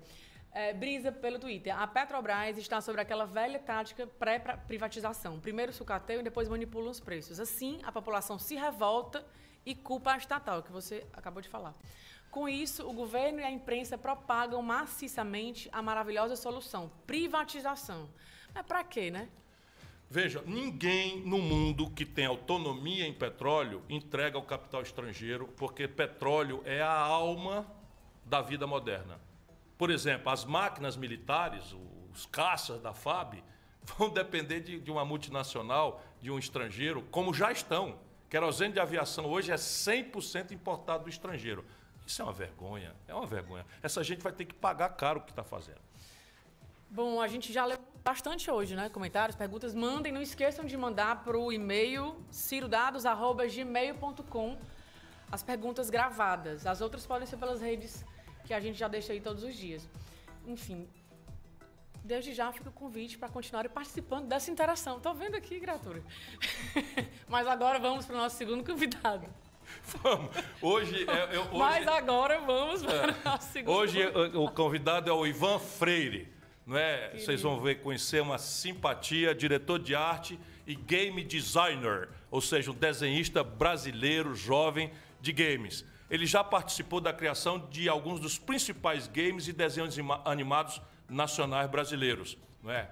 É, brisa pelo Twitter. A Petrobras está sobre aquela velha tática pré-privatização. Primeiro sucateio e depois manipulam os preços. Assim, a população se revolta e culpa a estatal, que você acabou de falar. Com isso, o governo e a imprensa propagam maciçamente a maravilhosa solução, privatização. Mas para quê, né? Veja, ninguém no mundo que tem autonomia em petróleo entrega ao capital estrangeiro, porque petróleo é a alma da vida moderna. Por exemplo, as máquinas militares, os caças da FAB, vão depender de, de uma multinacional, de um estrangeiro, como já estão. Querosene de aviação hoje é 100% importado do estrangeiro. Isso é uma vergonha, é uma vergonha. Essa gente vai ter que pagar caro o que está fazendo. Bom, a gente já leu bastante hoje, né? Comentários, perguntas. Mandem, não esqueçam de mandar para o e-mail cirodados.gmail.com as perguntas gravadas. As outras podem ser pelas redes que a gente já deixa aí todos os dias. Enfim, desde já fica o convite para continuarem participando dessa interação. Tô vendo aqui, criatura. Mas agora vamos para o nosso segundo convidado. Vamos. Hoje, é, eu, hoje, Mas agora vamos para o nosso segundo Hoje o, o convidado é o Ivan Freire, não é? Vocês vão ver, conhecer uma simpatia, diretor de arte e game designer, ou seja, um desenhista brasileiro jovem de games. Ele já participou da criação de alguns dos principais games e desenhos ima- animados nacionais brasileiros, não é?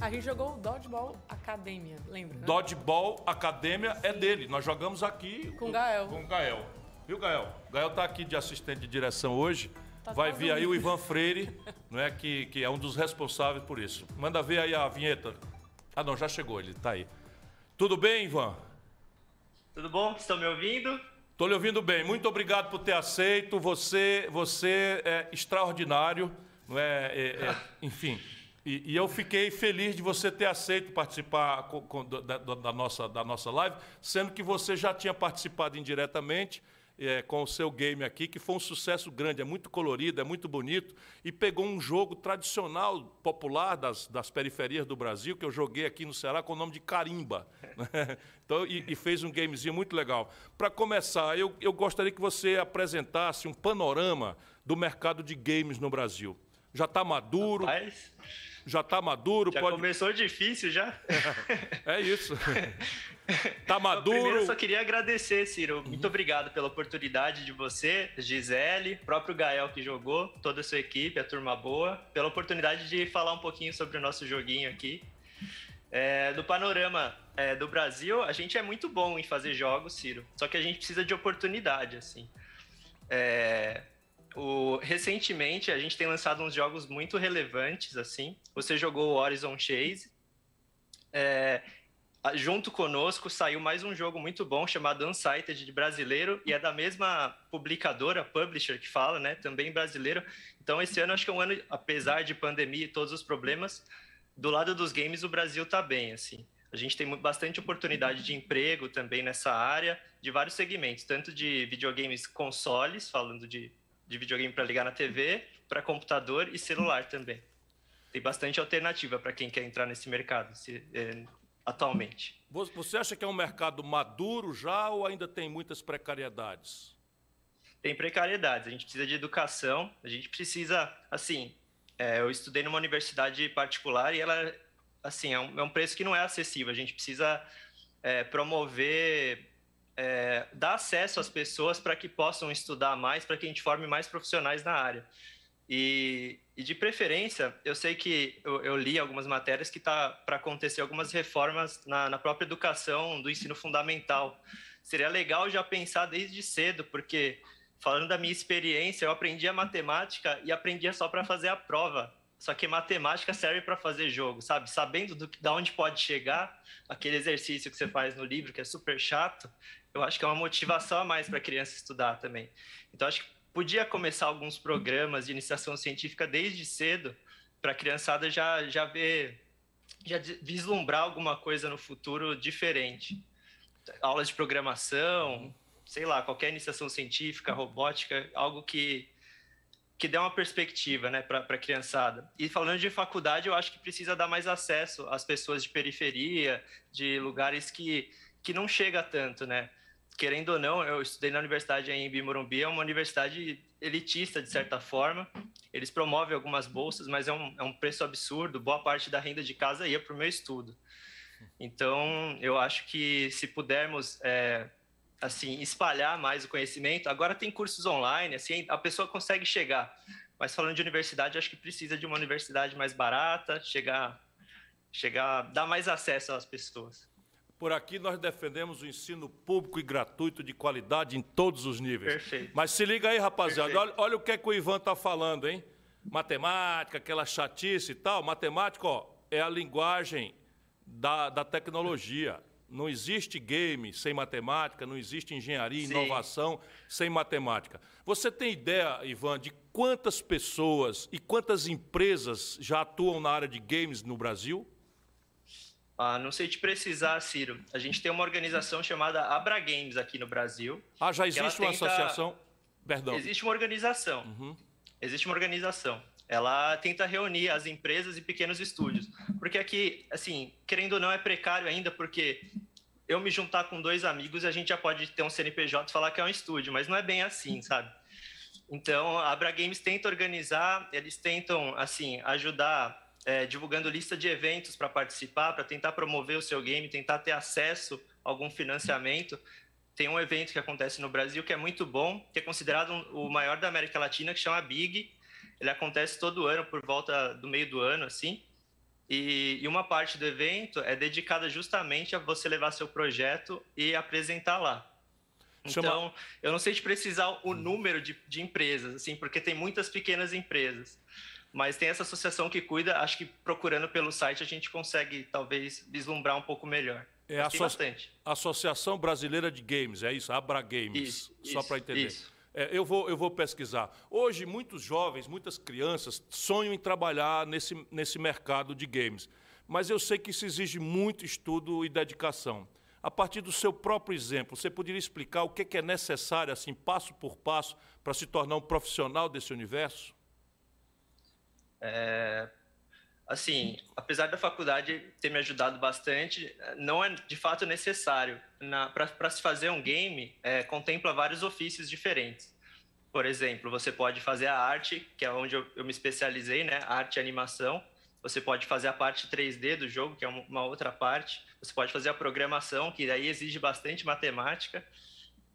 A gente jogou o Dodgeball Academia, lembra? né? Dodgeball Academia é dele. Nós jogamos aqui Com o Gael. Com o Gael. Viu, Gael? Gael está aqui de assistente de direção hoje. Tá Vai vir aí o Ivan Freire, não é que, que é um dos responsáveis por isso. Manda ver aí a vinheta. Ah, não, já chegou, ele está aí. Tudo bem, Ivan? Tudo bom? Estão me ouvindo? Estou lhe ouvindo bem. Muito obrigado por ter aceito. Você, você é extraordinário, não é? É, é, enfim. E, e eu fiquei feliz de você ter aceito participar co- co- da, da- da nossa, da nossa live, sendo que você já tinha participado indiretamente é, com o seu game aqui, que foi um sucesso grande. É muito colorido, é muito bonito. E pegou um jogo tradicional, popular das, das periferias do Brasil, que eu joguei aqui no Ceará com o nome de Carimba. né? Então, e, e fez um gamezinho muito legal. Para começar, eu, eu gostaria que você apresentasse um panorama do mercado de games no Brasil. Já está maduro? Mas Já está maduro? já pode... começou difícil já. É isso. Está Eu Primeiro, maduro? eu só queria agradecer, Ciro. Muito obrigado pela oportunidade de você, Gisele, próprio Gael que jogou, toda a sua equipe, a turma boa, pela oportunidade de falar um pouquinho sobre o nosso joguinho aqui. É, do panorama é, do Brasil, a gente é muito bom em fazer jogos, Ciro. Só que a gente precisa de oportunidade, assim. É, o- recentemente, a gente tem lançado uns jogos muito relevantes, assim. Você jogou Horizon Chase. É, junto conosco saiu mais um jogo muito bom chamado Unsighted de brasileiro e é da mesma publicadora, publisher que fala, né? Também brasileiro. Então esse ano acho que é um ano, apesar de pandemia e todos os problemas, do lado dos games o Brasil tá bem, assim. A gente tem bastante oportunidade de emprego também nessa área, de vários segmentos, tanto de videogames consoles, falando de, de videogame para ligar na TV, para computador e celular também. Tem bastante alternativa para quem quer entrar nesse mercado se- é, atualmente. Vo- Você acha que é um mercado maduro já ou ainda tem muitas precariedades? tem precariedades. A gente precisa de educação, a gente precisa, assim, é, eu estudei numa universidade particular e ela, assim, é um, é um preço que não é acessível. A gente precisa é, promover, é, dar acesso às pessoas para que possam estudar mais, para que a gente forme mais profissionais na área. E, e de preferência, eu sei que eu, eu li algumas matérias que tá para acontecer algumas reformas na, na própria educação do ensino fundamental. Seria legal já pensar desde cedo, porque falando da minha experiência, eu aprendi a matemática e aprendia só para fazer a prova. Só que matemática serve para fazer jogo, sabe? Sabendo do, da onde pode chegar, aquele exercício que você faz no livro, que é super chato, eu acho que é uma motivação a mais para a criança estudar também. Então, acho que podia começar alguns programas de iniciação científica desde cedo, para a criançada já, já ver, já vislumbrar alguma coisa no futuro diferente. Aulas de programação, sei lá, qualquer iniciação científica, robótica, algo que que dê uma perspectiva né, para a criançada. E falando de faculdade, eu acho que precisa dar mais acesso às pessoas de periferia, de lugares que, que não chega tanto, né? Querendo ou não, eu estudei na universidade em Bimorumbi, é uma universidade elitista, de certa forma. Eles promovem algumas bolsas, mas é um, é um preço absurdo. Boa parte da renda de casa ia para o meu estudo. Então, eu acho que se pudermos é, assim espalhar mais o conhecimento, agora tem cursos online, assim a pessoa consegue chegar. Mas falando de universidade, acho que precisa de uma universidade mais barata, chegar, chegar, dar mais acesso às pessoas. Por aqui nós defendemos o ensino público e gratuito de qualidade em todos os níveis. Perfeito. Mas se liga aí, rapaziada, olha, olha, o que, é que o Ivan está falando, hein? Matemática, aquela chatice e tal. Matemática, ó, é a linguagem da, da tecnologia. Não existe game sem matemática, não existe engenharia, inovação sem matemática. Você tem ideia, Ivan, de quantas pessoas e quantas empresas já atuam na área de games no Brasil? Ah, não sei te precisar, Ciro. A gente tem uma organização chamada Abra Games aqui no Brasil. Ah, já existe uma tenta... associação? Perdão. Existe uma organização. Uhum. Existe uma organização ela tenta reunir as empresas e pequenos estúdios. Porque aqui, assim, querendo ou não, é precário ainda, porque eu me juntar com dois amigos, a gente já pode ter um CNPJ e falar que é um estúdio, mas não é bem assim, sabe? Então, a Abra Games tenta organizar, eles tentam, assim, ajudar é, divulgando lista de eventos para participar, para tentar promover o seu game, tentar ter acesso a algum financiamento. Tem um evento que acontece no Brasil que é muito bom, que é considerado um, o maior da América Latina, que chama Big, ele acontece todo ano, por volta do meio do ano, assim. E, e, uma parte do evento é dedicada justamente a você levar seu projeto e apresentar lá. Então, eu não sei te precisar o número de, de empresas, assim, porque tem muitas pequenas empresas. Mas tem essa associação que cuida, acho que procurando pelo site a gente consegue talvez vislumbrar um pouco melhor. É a Associação Brasileira de Games, é isso? Abra Games, isso, só para entender. Isso. É, eu, vou, eu vou pesquisar. Hoje, muitos jovens, muitas crianças sonham em trabalhar nesse, nesse mercado de games. Mas eu sei que isso exige muito estudo e dedicação. A partir do seu próprio exemplo, você poderia explicar o que é necessário, assim, passo por passo, para se tornar um profissional desse universo? É, assim, apesar da faculdade ter me ajudado bastante, não é de fato necessário. Para se fazer um game, é, contempla vários ofícios diferentes. Por exemplo, você pode fazer a arte, que é onde eu, eu me especializei, né? Arte e animação. Você pode fazer a parte 3D do jogo, que é uma outra parte. Você pode fazer a programação, que daí exige bastante matemática.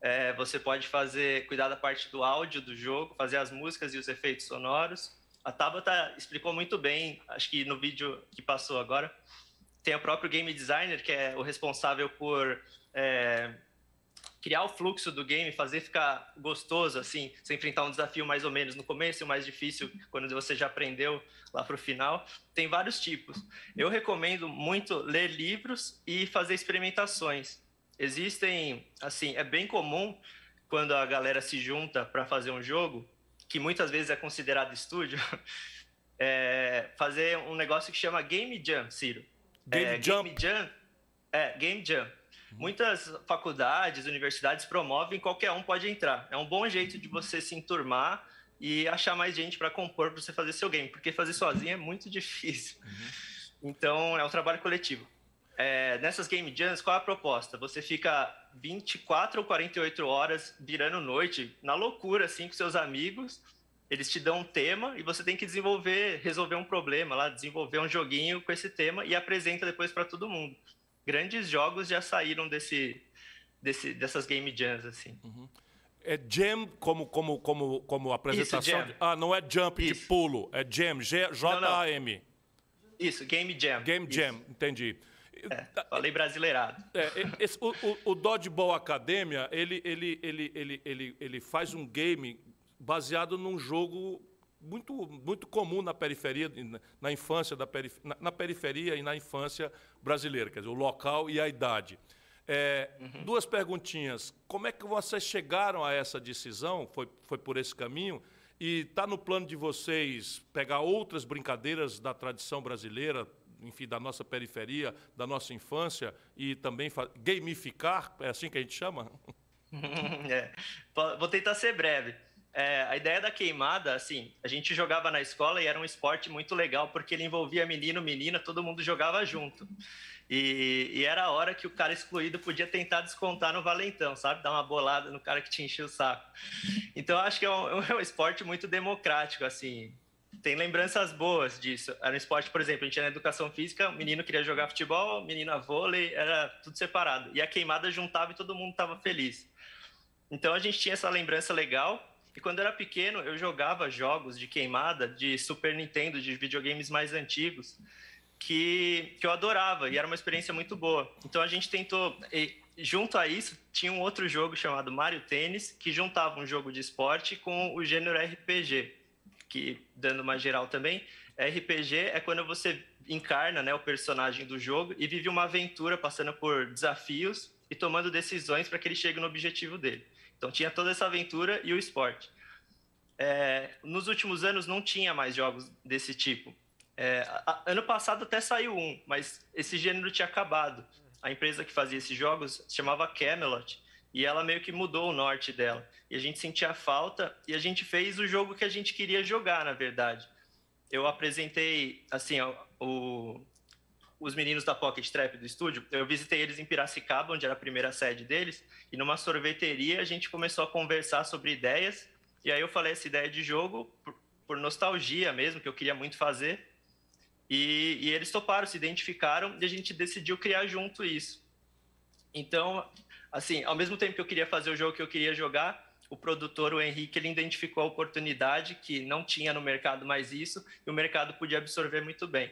É, você pode fazer cuidar da parte do áudio do jogo, fazer as músicas e os efeitos sonoros a Tabata explicou muito bem, acho que no vídeo que passou agora. Tem o próprio game designer, que é o responsável por é, criar o fluxo do game, fazer ficar gostoso, assim, sem enfrentar um desafio mais ou menos no começo, mais difícil quando você já aprendeu lá para o final. Tem vários tipos. Eu recomendo muito ler livros e fazer experimentações. Existem, assim, é bem comum quando a galera se junta para fazer um jogo, que muitas vezes é considerado estúdio, é fazer um negócio que chama Game Jam, Ciro. Game é, Jam? Game Jam. É, Game Jam. Muitas faculdades, universidades promovem, qualquer um pode entrar. É um bom jeito de você se enturmar e achar mais gente para compor para você fazer seu game, porque fazer sozinho é muito difícil. Uhum. Então, é um trabalho coletivo. É, nessas game jams, qual é a proposta? Você fica 24 ou 48 horas virando noite, na loucura, assim, com seus amigos. Eles te dão um tema e você tem que desenvolver, resolver um problema lá, desenvolver um joguinho com esse tema e apresenta depois para todo mundo. Grandes jogos já saíram desse, desse dessas game jams, assim. Uhum. É jam como, como, como, como apresentação? Isso. Ah, não é jump Isso. de pulo, é jam, J-A-M. Isso, game jam. Game Isso. jam, entendi. É, falei brasileirado. É, esse, o, o, o Dodgeball Academia, ele, ele, ele, ele, ele, ele faz um game baseado num jogo muito, muito comum na periferia, na infância, da perif na, na, periferia e na infância brasileira, quer dizer, o local e a idade. É, uhum. Duas perguntinhas. Como é que vocês chegaram a essa decisão? Foi, foi por esse caminho? E está no plano de vocês pegar outras brincadeiras da tradição brasileira, enfim, da nossa periferia, da nossa infância e também gamificar, é assim que a gente chama? é. Vou tentar ser breve. é, a ideia da queimada, assim, a gente jogava na escola e era um esporte muito legal, porque ele envolvia menino, menina, todo mundo jogava junto. E, e, era a hora que o cara excluído podia tentar descontar no valentão, sabe? Dar uma bolada no cara que te enchia o saco. Então, acho que é um, é um esporte muito democrático, assim. Tem lembranças boas disso. Era um esporte, por exemplo, a gente tinha na educação física, o menino queria jogar futebol, menina vôlei, era tudo separado. E a queimada juntava e todo mundo estava feliz. Então, a gente tinha essa lembrança legal. E quando eu era pequeno, eu jogava jogos de queimada de Super Nintendo, de videogames mais antigos que, que eu adorava e era uma experiência muito boa. Então a gente tentou, e, junto a isso, tinha um outro jogo chamado Mario Tênis, que juntava um jogo de esporte com o gênero RPG, que, dando uma geral também, RPG é quando você encarna né, o personagem do jogo e vive uma aventura passando por desafios e tomando decisões para que ele chegue no objetivo dele. Então tinha toda essa aventura e o esporte. É, nos últimos anos não tinha mais jogos desse tipo. É, a, ano passado até saiu um, mas esse gênero tinha acabado. A empresa que fazia esses jogos se chamava Camelot e ela meio que mudou o norte dela. E a gente sentia falta e a gente fez o jogo que a gente queria jogar, na verdade. Eu apresentei, assim, o, os meninos da Pocket Trap do estúdio, eu visitei eles em Piracicaba, onde era a primeira sede deles, e numa sorveteria a gente começou a conversar sobre ideias, e aí eu falei essa ideia de jogo por, por nostalgia mesmo, que eu queria muito fazer, e, e, eles toparam, se identificaram e a gente decidiu criar junto isso. Então, assim, ao mesmo tempo que eu queria fazer o jogo que eu queria jogar, o produtor, o Henrique, ele identificou a oportunidade que não tinha no mercado mais isso e o mercado podia absorver muito bem.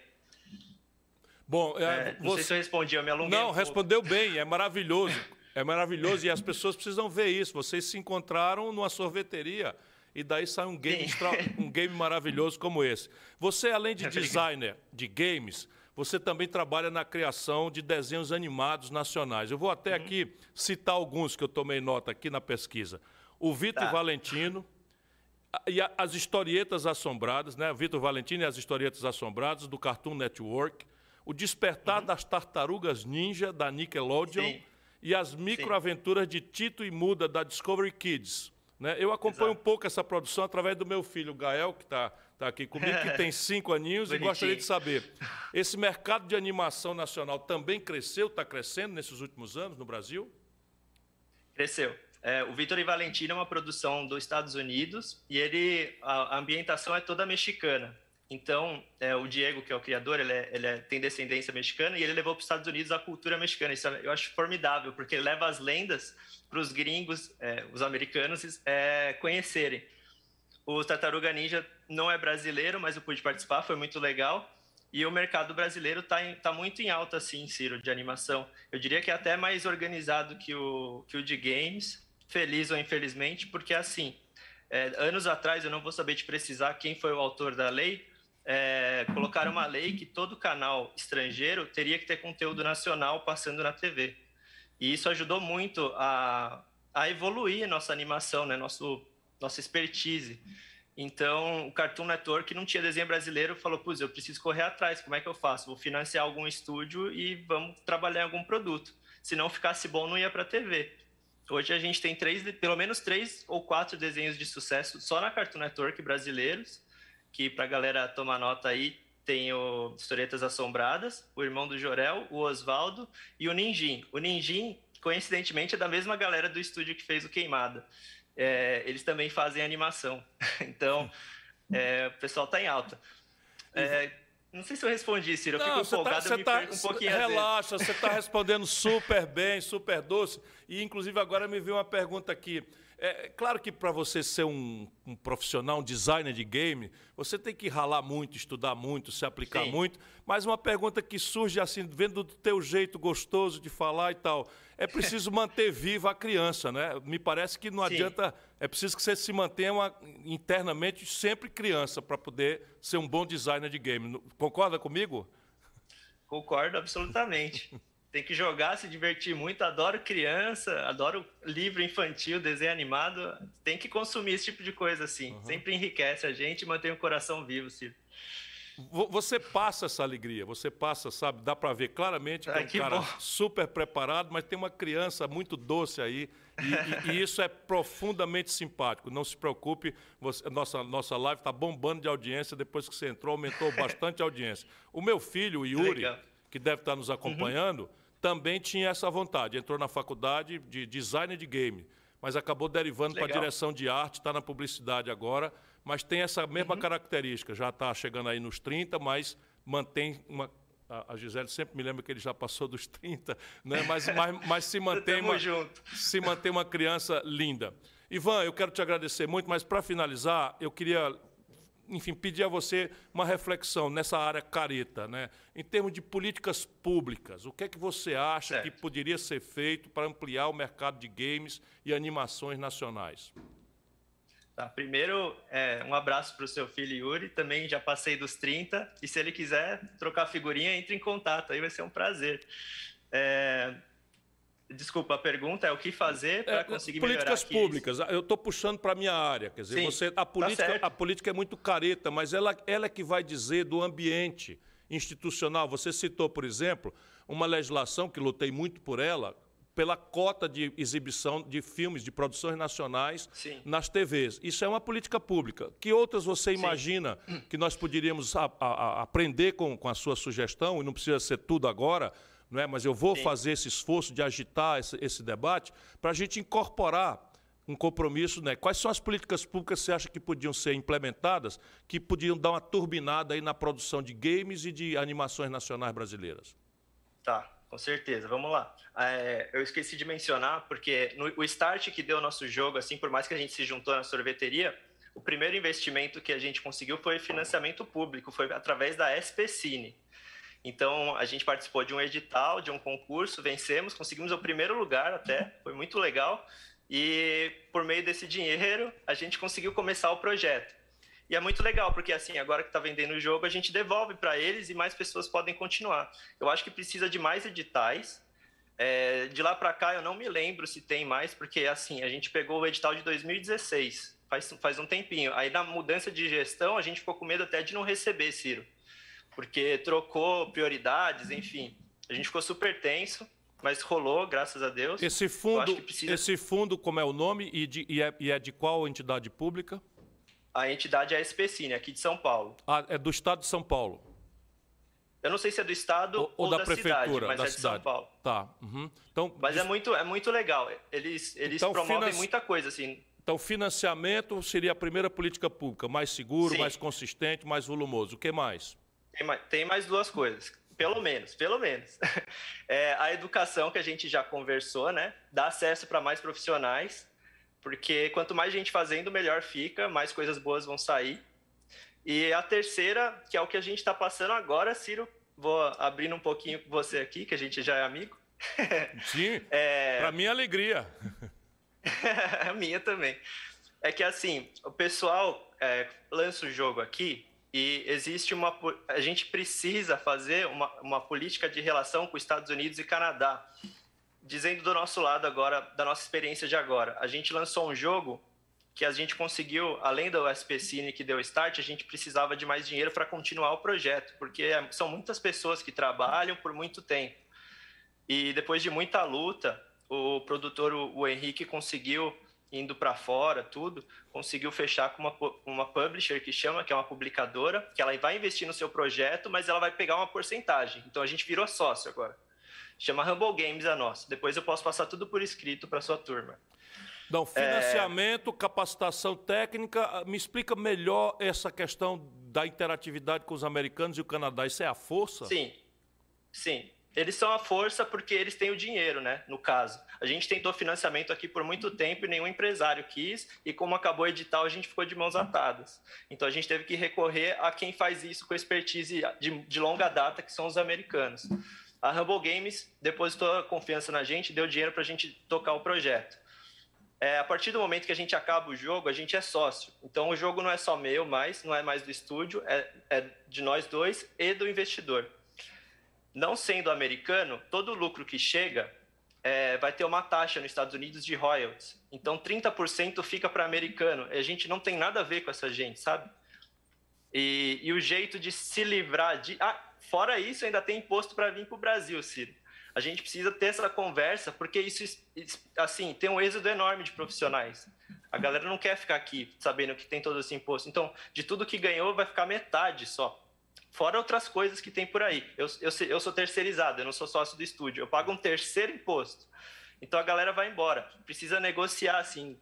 Bom, é, é, não você... sei se eu respondi, eu me alonguei. Não, um respondeu bem, é maravilhoso. É maravilhoso e as pessoas precisam ver isso. Vocês se encontraram numa sorveteria e daí sai um game, extra, um game maravilhoso como esse. Você, além de designer de games, você também trabalha na criação de desenhos animados nacionais. Eu vou até uhum. aqui citar alguns que eu tomei nota aqui na pesquisa. O Vitor tá. Valentino e as historietas assombradas, né? Vitor Valentino e as historietas assombradas do Cartoon Network. O Despertar uhum. das Tartarugas Ninja da Nickelodeon Sim. e as microaventuras de Tito e Muda da Discovery Kids. Né? Eu acompanho Exato. um pouco essa produção através do meu filho Gael, que está tá aqui comigo, que tem cinco aninhos, e gostaria de saber: esse mercado de animação nacional também cresceu, está crescendo nesses últimos anos no Brasil? Cresceu. É, o Vitor e Valentina é uma produção dos Estados Unidos e ele a, ambientação é toda mexicana. Então, é, o Diego, que é o criador, ele, é, ele é, tem descendência mexicana e ele levou para os Estados Unidos a cultura mexicana. Isso eu acho formidável, porque ele leva as lendas para os gringos, é, os americanos, é, conhecerem. O Tartaruga Ninja não é brasileiro, mas eu pude participar, foi muito legal. E o mercado brasileiro está tá muito em alta, sim, Ciro, de animação. Eu diria que é até mais organizado que o, que o de games, feliz ou infelizmente, porque assim, é, anos atrás, eu não vou saber te precisar quem foi o autor da lei, é, colocaram uma lei que todo canal estrangeiro teria que ter conteúdo nacional passando na TV. E isso ajudou muito a, a evoluir nossa animação, né? Nosso, nossa expertise. Então, o Cartoon Network não tinha desenho brasileiro, falou, putz, eu preciso correr atrás, como é que eu faço? Vou financiar algum estúdio e vamos trabalhar em algum produto. Se não ficasse bom, não ia para TV. Hoje a gente tem três, pelo menos três ou quatro desenhos de sucesso só na Cartoon Network brasileiros, que para a galera tomar nota aí, tem o Historietas Assombradas, o irmão do Jorel, o Oswaldo e o Ninjin. O Ninjin, coincidentemente, é da mesma galera do estúdio que fez o Queimada. É, eles também fazem animação. então, é, o pessoal está em alta. É, não sei se eu respondi, Ciro. Eu não, fico tá- empolgado, tá, eu me tá, um pouquinho Relaxa, você está respondendo super bem, super doce. E, inclusive, agora me veio uma pergunta aqui. É claro que para você ser um, um, profissional, um designer de game, você tem que ralar muito, estudar muito, se aplicar Sim. muito. Mas uma pergunta que surge assim, vendo do teu jeito gostoso de falar e tal, é preciso manter viva a criança, né? Me parece que não Sim. adianta, é preciso que você se mantenha uma, internamente sempre criança para poder ser um bom designer de game. Concorda comigo? Concordo absolutamente. tem que jogar, se divertir muito. Adoro criança, adoro livro infantil, desenho animado. Tem que consumir esse tipo de coisa assim. Uhum. Sempre enriquece a gente e mantém o coração vivo, Ciro. Você passa essa alegria, você passa, sabe? Dá para ver claramente que é um que cara bom. super preparado, mas tem uma criança muito doce aí. E, e, e isso é profundamente simpático. Não se preocupe, você, nossa, nossa live está bombando de audiência. Depois que você entrou, aumentou bastante a audiência. O meu filho, o Yuri, Legal. Que deve estar nos acompanhando, uhum. também tinha essa vontade. Entrou na faculdade de design de game, mas acabou derivando para a direção de arte, está na publicidade agora mas tem essa mesma uhum. característica. Já está chegando aí nos 30, mas mantém uma. A Gisele sempre me lembra que ele já passou dos 30, né? mas, mas, mas se, mantém uma, se mantém uma criança linda. Ivan, eu quero te agradecer muito, mas para finalizar, eu queria enfim, pedir a você uma reflexão nessa área careta, né? em termos de políticas públicas. O que é que você acha certo. que poderia ser feito para ampliar o mercado de games e animações nacionais? Tá, primeiro, é, um abraço para o seu filho Yuri, também já passei dos 30, e se ele quiser trocar figurinha, entre em contato, aí vai ser um prazer. É, Desculpa, a pergunta é o que fazer para é, conseguir políticas melhorar públicas. Eu estou puxando para a minha área. Quer dizer, Sim, você, a, tá política, tá a política é muito careta, mas ela, ela é que vai dizer do ambiente institucional. Você citou, por exemplo, uma legislação que lutei muito por ela, pela cota de exibição de filmes, de produções nacionais Sim. nas TVs. Isso é uma política pública. Que outras você Sim. imagina que nós poderíamos a, a, a aprender com, com a sua sugestão, e não precisa ser tudo agora, não é? mas eu vou Sim. fazer esse esforço de agitar esse, esse debate para a gente incorporar um compromisso, né? Quais são as políticas públicas que você acha que podiam ser implementadas, que podiam dar uma turbinada aí na produção de games e de animações nacionais brasileiras? Tá. Com certeza, vamos lá. É, eu esqueci de mencionar, porque no, o start que deu o nosso jogo, assim, por mais que a gente se juntou na sorveteria, o primeiro investimento que a gente conseguiu foi financiamento público, foi através da SP Cine. Então, a gente participou de um edital, de um concurso, vencemos, conseguimos o primeiro lugar até, foi muito legal. E por meio desse dinheiro, a gente conseguiu começar o projeto. E é muito legal, porque assim, agora que está vendendo o jogo, a gente devolve para eles e mais pessoas podem continuar. Eu acho que precisa de mais editais. É, de lá para cá, eu não me lembro se tem mais, porque assim, a gente pegou o edital de 2016, faz, faz um tempinho. Aí, na mudança de gestão, a gente ficou com medo até de não receber, Ciro, porque trocou prioridades, enfim. A gente ficou super tenso mas rolou, graças a Deus. Esse fundo, precisa... esse fundo como é o nome e, de, e, é, e é de qual entidade pública? A entidade é a SPCine, aqui de São Paulo. Ah, é do estado de São Paulo. Eu não sei se é do estado ou, ou da, da, prefeitura, cidade, mas da é de cidade. São Paulo. Tá. Uhum. Então, mas é muito, é muito legal. Eles, eles então, promovem muita coisa, assim. Então, financiamento seria a primeira política pública, mais seguro, Sim. mais consistente, mais volumoso. O que mais? Tem mais, tem mais duas coisas. Pelo menos, pelo menos. É, a educação que a gente já conversou, né? Dá acesso para mais profissionais porque quanto mais gente fazendo, melhor fica, mais coisas boas vão sair. E a terceira, que é o que a gente está passando agora, Ciro, vou abrindo um pouquinho com você aqui, que a gente já é amigo. Sim, é... para minha alegria. a minha também. É que assim, o pessoal é, lança o jogo aqui e existe uma. A gente precisa fazer uma, uma política de relação com os Estados Unidos e Canadá dizendo do nosso lado agora, da nossa experiência de agora, a gente lançou um jogo que a gente conseguiu, além do SP Cine que deu start, a gente precisava de mais dinheiro para continuar o projeto, porque é, são muitas pessoas que trabalham por muito tempo. E depois de muita luta, o produtor, o Henrique, conseguiu, indo para fora, tudo, conseguiu fechar com uma, uma publisher que chama, que é uma publicadora, que ela vai investir no seu projeto, mas ela vai pegar uma porcentagem. Então a gente virou sócio agora. Chama Humble Games a nossa. Depois eu posso passar tudo por escrito para sua turma. Não, financiamento, é... capacitação técnica. Ah, me explica melhor essa questão da interatividade com os americanos e o Canadá. Isso é a força? Sim, sim. Eles são a força porque eles têm o dinheiro, né? No caso. A gente tentou financiamento aqui por muito tempo e nenhum empresário quis. E como acabou o edital, a gente ficou de mãos atadas. Então a gente teve que recorrer a quem faz isso com expertise de, de longa data, que são os americanos. A Humble Games depositou confiança na gente, deu dinheiro para a gente tocar o projeto. É, a partir do momento que a gente acaba o jogo, a gente é sócio. Então o jogo não é só meu, mais não é mais do estúdio, é, é de nós dois e do investidor. Não sendo americano, todo lucro que chega é, vai ter uma taxa nos Estados Unidos de royalties. Então 30% fica para americano. E a gente não tem nada a ver com essa gente, sabe? E, e o jeito de se livrar de. Ah, fora isso, ainda tem imposto para vir para o Brasil, Ciro. A gente precisa ter essa conversa, porque isso, assim, tem um êxodo enorme de profissionais. A galera não quer ficar aqui sabendo que tem todo esse imposto. Então, de tudo que ganhou, vai ficar metade só. Fora outras coisas que tem por aí. Eu, eu, eu sou terceirizado, eu não sou sócio do estúdio. Eu pago um terceiro imposto. Então a galera vai embora. Precisa negociar, assim.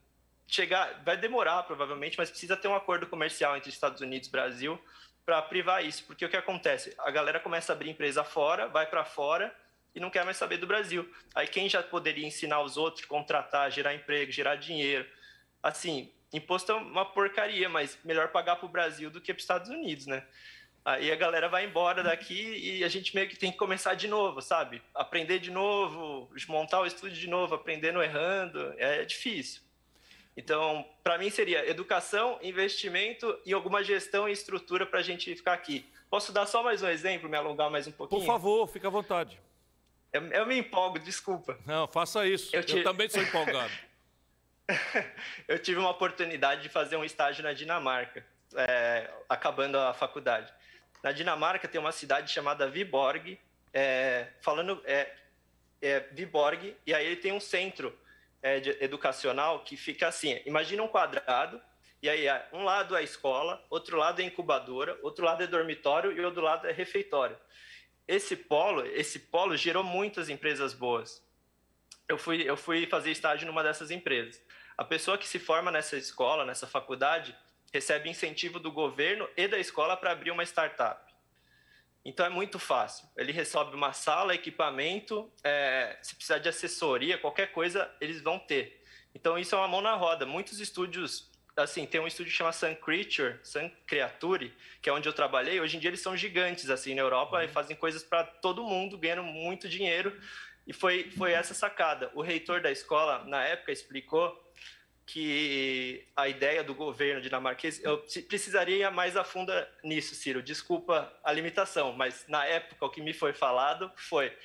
Chegar, vai demorar provavelmente, mas precisa ter um acordo comercial entre Estados Unidos e Brasil para privar isso. Porque o que acontece? A galera começa a abrir empresa fora, vai para fora e não quer mais saber do Brasil. Aí quem já poderia ensinar os outros, contratar, gerar emprego, gerar dinheiro. Assim, imposto é uma porcaria, mas melhor pagar para o Brasil do que para os Estados Unidos, né? Aí a galera vai embora daqui e a gente meio que tem que começar de novo, sabe? Aprender de novo, montar o estúdio de novo, aprendendo errando, é difícil. Então, para mim seria educação, investimento e alguma gestão e estrutura para a gente ficar aqui. Posso dar só mais um exemplo, me alongar mais um pouquinho? Por favor, fica à vontade. Eu, eu me empolgo, desculpa. Não, faça isso. Eu, te... eu também sou empolgado. eu tive uma oportunidade de fazer um estágio na Dinamarca, é, acabando a faculdade. Na Dinamarca tem uma cidade chamada Viborg, é, falando é, é, Viborg, e aí ele tem um centro é, educacional que fica assim: imagina um quadrado, e aí um lado é escola, outro lado é incubadora, outro lado é dormitório e outro lado é refeitório. Esse polo, esse polo gerou muitas empresas boas. Eu fui, eu fui fazer estágio numa dessas empresas. A pessoa que se forma nessa escola, nessa faculdade, recebe incentivo do governo e da escola para abrir uma startup. Então é muito fácil. Ele recebe uma sala, equipamento, é, se precisar de assessoria, qualquer coisa, eles vão ter. Então isso é uma mão na roda. Muitos estúdios, assim, tem um estúdio que chama Sun Creature, Sun Creature, que é onde eu trabalhei. Hoje em dia eles são gigantes, assim, na Europa, uhum. e fazem coisas para todo mundo, ganhando muito dinheiro. E foi, foi essa sacada. O reitor da escola, na época, explicou que a ideia do governo dinamarquês, eu precisaria ir mais a fundo nisso, Ciro. Desculpa a limitação, mas na época o que me foi falado foi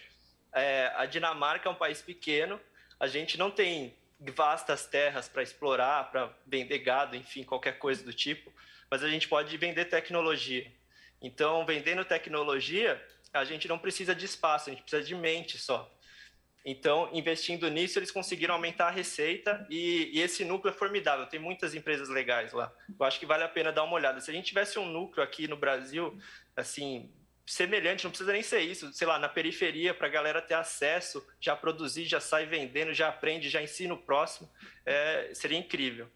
é, a Dinamarca é um país pequeno, a gente não tem vastas terras para explorar, para vender gado, enfim, qualquer coisa do tipo, mas a gente pode vender tecnologia. Então, vendendo tecnologia, a gente não precisa de espaço, a gente precisa de mente só. Então, investindo nisso, eles conseguiram aumentar a receita e, e, esse núcleo é formidável. Tem muitas empresas legais lá. Eu acho que vale a pena dar uma olhada. Se a gente tivesse um núcleo aqui no Brasil, assim, semelhante, não precisa nem ser isso, sei lá, na periferia, para a galera ter acesso, já produzir, já sai vendendo, já aprende, já ensina o próximo, é, seria incrível.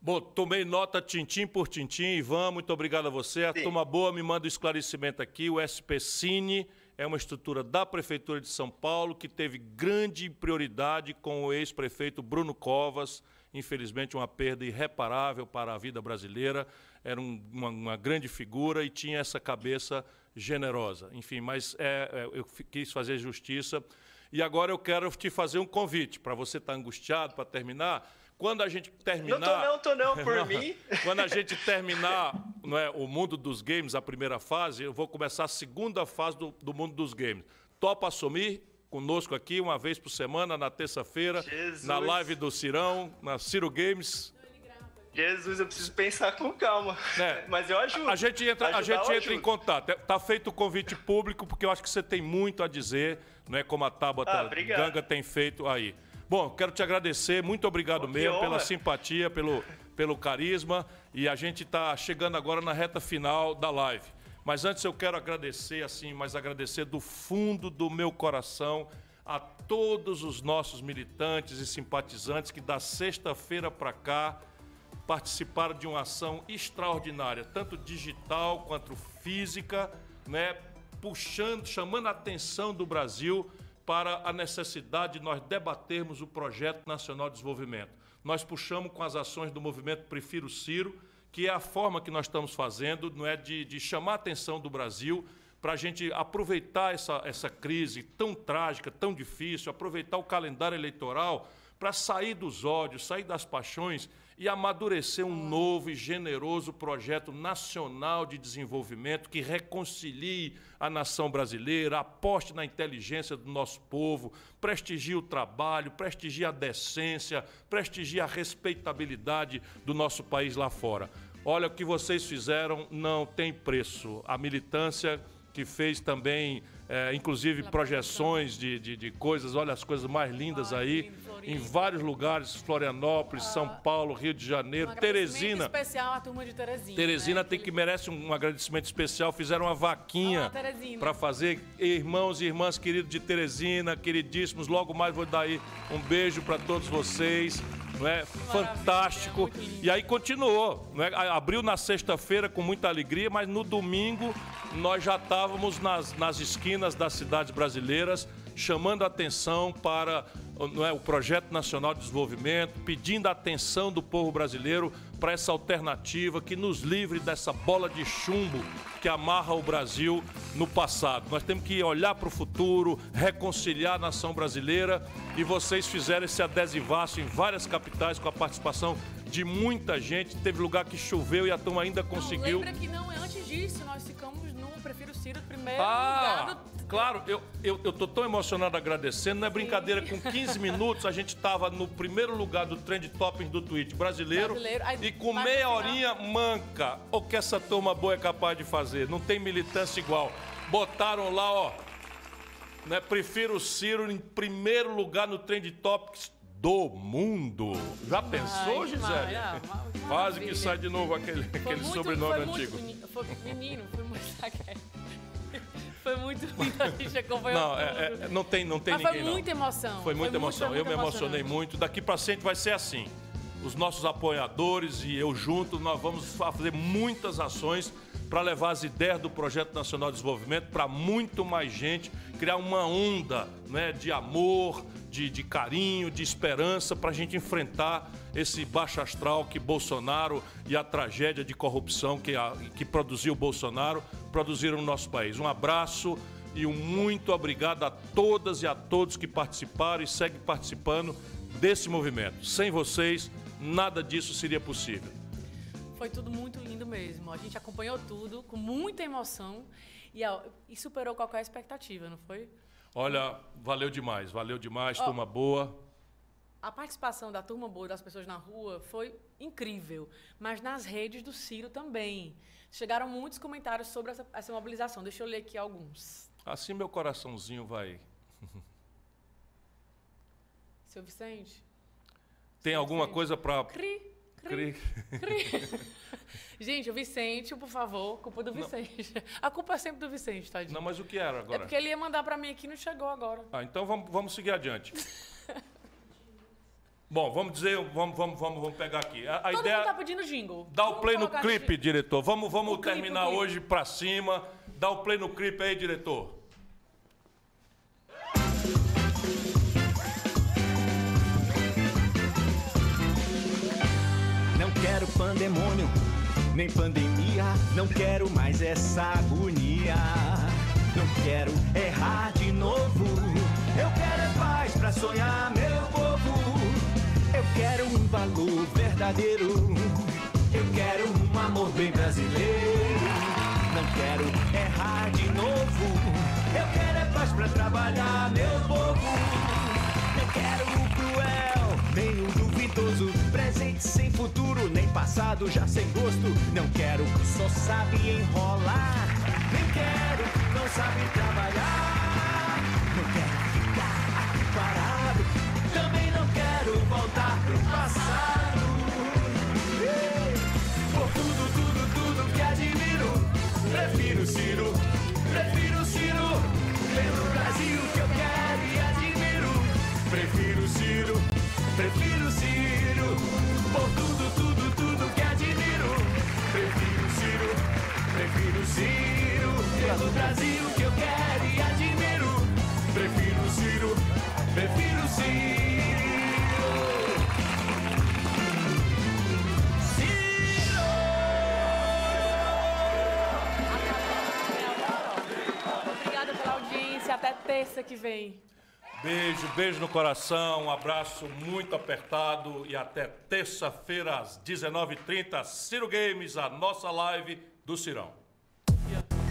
Bom, tomei nota tintim por tintim. Ivan, muito obrigado a você. A Sim. turma boa me manda o um esclarecimento aqui. O SP Cine é uma estrutura da Prefeitura de São Paulo que teve grande prioridade com o ex-prefeito Bruno Covas, infelizmente uma perda irreparável para a vida brasileira, era um, uma, uma, grande figura e tinha essa cabeça generosa. Enfim, mas é, é, eu quis fazer justiça. E agora eu quero te fazer um convite, para você estar tá angustiado, para terminar, quando a gente terminar. Não tô não, tô não, por mim. Quando a gente terminar não é, o mundo dos games, a primeira fase, eu vou começar a segunda fase do, do mundo dos games. Topa assumir conosco aqui uma vez por semana, na terça-feira, na live do Cirão, na Ciro Games. Jesus, eu preciso pensar com calma. É. Mas eu ajudo. A gente entra, a gente entra em contato. Tá feito o convite público, porque eu acho que você tem muito a dizer, não é como a Tabata ah, Ganga tem feito aí. Bom, quero te agradecer, muito obrigado Pô, mesmo pela simpatia, pelo, pelo carisma. E a gente está chegando agora na reta final da live. Mas antes eu quero agradecer, assim, mas agradecer do fundo do meu coração a todos os nossos militantes e simpatizantes que da sexta-feira para cá participaram de uma ação extraordinária, tanto digital quanto física, né, puxando, chamando a atenção do Brasil para a necessidade de nós debatermos o projeto nacional de desenvolvimento. Nós puxamos com as ações do movimento Prefiro Ciro, que é a forma que nós estamos fazendo, não é de, de chamar a atenção do Brasil para a gente aproveitar essa, essa crise tão trágica, tão difícil, aproveitar o calendário eleitoral para sair dos ódios, sair das paixões e amadurecer um novo e generoso projeto nacional de desenvolvimento que reconcilie a nação brasileira, aposte na inteligência do nosso povo, prestigie o trabalho, prestigie a decência, prestigie a respeitabilidade do nosso país lá fora. Olha, o que vocês fizeram não tem preço. A militância que fez também, é, inclusive, projeções de, de, de, coisas, olha as coisas mais lindas aí, em vários lugares, Florianópolis, São ah. Paulo, Rio de Janeiro, um Teresina. especial à turma de Teresina. Teresina né? tem que merece um agradecimento especial, fizeram uma vaquinha para fazer. Irmãos e irmãs queridos de Teresina, queridíssimos, logo mais vou dar aí um beijo para todos vocês é? Fantástico. E aí continuou, não é? Abriu na sexta-feira com muita alegria, mas no domingo nós já estávamos nas, nas esquinas das cidades brasileiras chamando atenção para não é, o Projeto Nacional de Desenvolvimento, pedindo a atenção do povo brasileiro para essa alternativa que nos livre dessa bola de chumbo que amarra o Brasil no passado. Nós temos que olhar para o futuro, reconciliar a nação brasileira e vocês fizeram esse adesivaço em várias capitais com a participação de muita gente. Teve lugar que choveu e a turma ainda conseguiu. Não, lembra que não, é antes disso, nós ficamos no Prefiro Ciro primeiro ah, lugar do Claro, eu, eu, eu tô tão emocionado agradecendo, não é brincadeira, com 15 minutos a gente estava no primeiro lugar do Trend Topping do Twitch brasileiro, brasileiro. E com meia horinha manca. O que essa turma boa é capaz de fazer? Não tem militância igual. Botaram lá, ó, né, prefiro o Ciro em primeiro lugar no Trend Topics do mundo. Já pensou, Ai, Gisele? Quase que sai de novo aquele, aquele muito, sobrenome antigo. Muito, foi menino, foi muito foi muito lindo, a gente acompanhou não, é, é, não tem, não tem Mas ninguém, foi muita não. emoção. Foi muita foi emoção. Muito, eu me emocionei muito. Daqui para frente vai ser assim. Os nossos apoiadores e eu junto, nós vamos fazer muitas ações para levar as ideias do Projeto Nacional de Desenvolvimento para muito mais gente, criar uma onda né, de amor, de, de carinho, de esperança para a gente enfrentar esse baixo astral que Bolsonaro e a tragédia de corrupção que, a, que produziu Bolsonaro produziram no nosso país. Um abraço e um muito obrigado a todas e a todos que participaram e seguem participando desse movimento. Sem vocês, nada disso seria possível. Foi tudo muito lindo mesmo. A gente acompanhou tudo com muita emoção e, e superou qualquer expectativa, não foi? Olha, valeu demais, valeu demais, oh, turma boa. A participação da turma boa, das pessoas na rua, foi incrível. Mas nas redes do Ciro também. Chegaram muitos comentários sobre essa, essa mobilização. Deixa eu ler aqui alguns. Assim meu coraçãozinho vai. Seu Vicente? Tem Seu alguma Vicente. coisa para. Cri, cri, cri. Gente, o Vicente, por favor, culpa do Vicente. Não. A culpa é sempre do Vicente, tadinho. Não, mas o que era agora? É porque ele ia mandar para mim aqui e não chegou agora. Ah, então vamos, vamos seguir adiante. Bom, vamos dizer, vamos, vamos, vamos, vamos pegar aqui. A, a Todo ideia. Mundo tá pedindo jingle. Dá o play no clipe, diretor. Vamos, vamos terminar clipe, hoje para cima. Dá o play no clipe aí, diretor. Quero pandemônio nem pandemia. Não quero mais essa agonia. Não quero errar de novo. Eu quero é paz pra sonhar, meu povo. Eu quero um valor verdadeiro. Eu quero um amor bem brasileiro. Não quero errar de novo. Eu quero é paz pra trabalhar, meu povo. Não quero o cruel, nem o duvidoso presente sem futuro, passado já sem gosto. Não quero, só sabe enrolar. Nem quero, não sabe trabalhar. Não quero ficar aqui parado. Também não quero voltar pro passado. Por tudo, tudo, tudo que admiro, prefiro Ciro, prefiro Ciro. Pelo Brasil que eu quero e admiro, prefiro Ciro, prefiro Ciro. Por tudo, Ciro. Pelo Brasil que eu quero e admiro. Prefiro Ciro, prefiro Ciro. Ciro! Obrigada pela audiência. Até terça que vem. Beijo, beijo no coração, um abraço muito apertado e até terça-feira às 19h30, Ciro Games, a nossa live do Cirão. Yeah.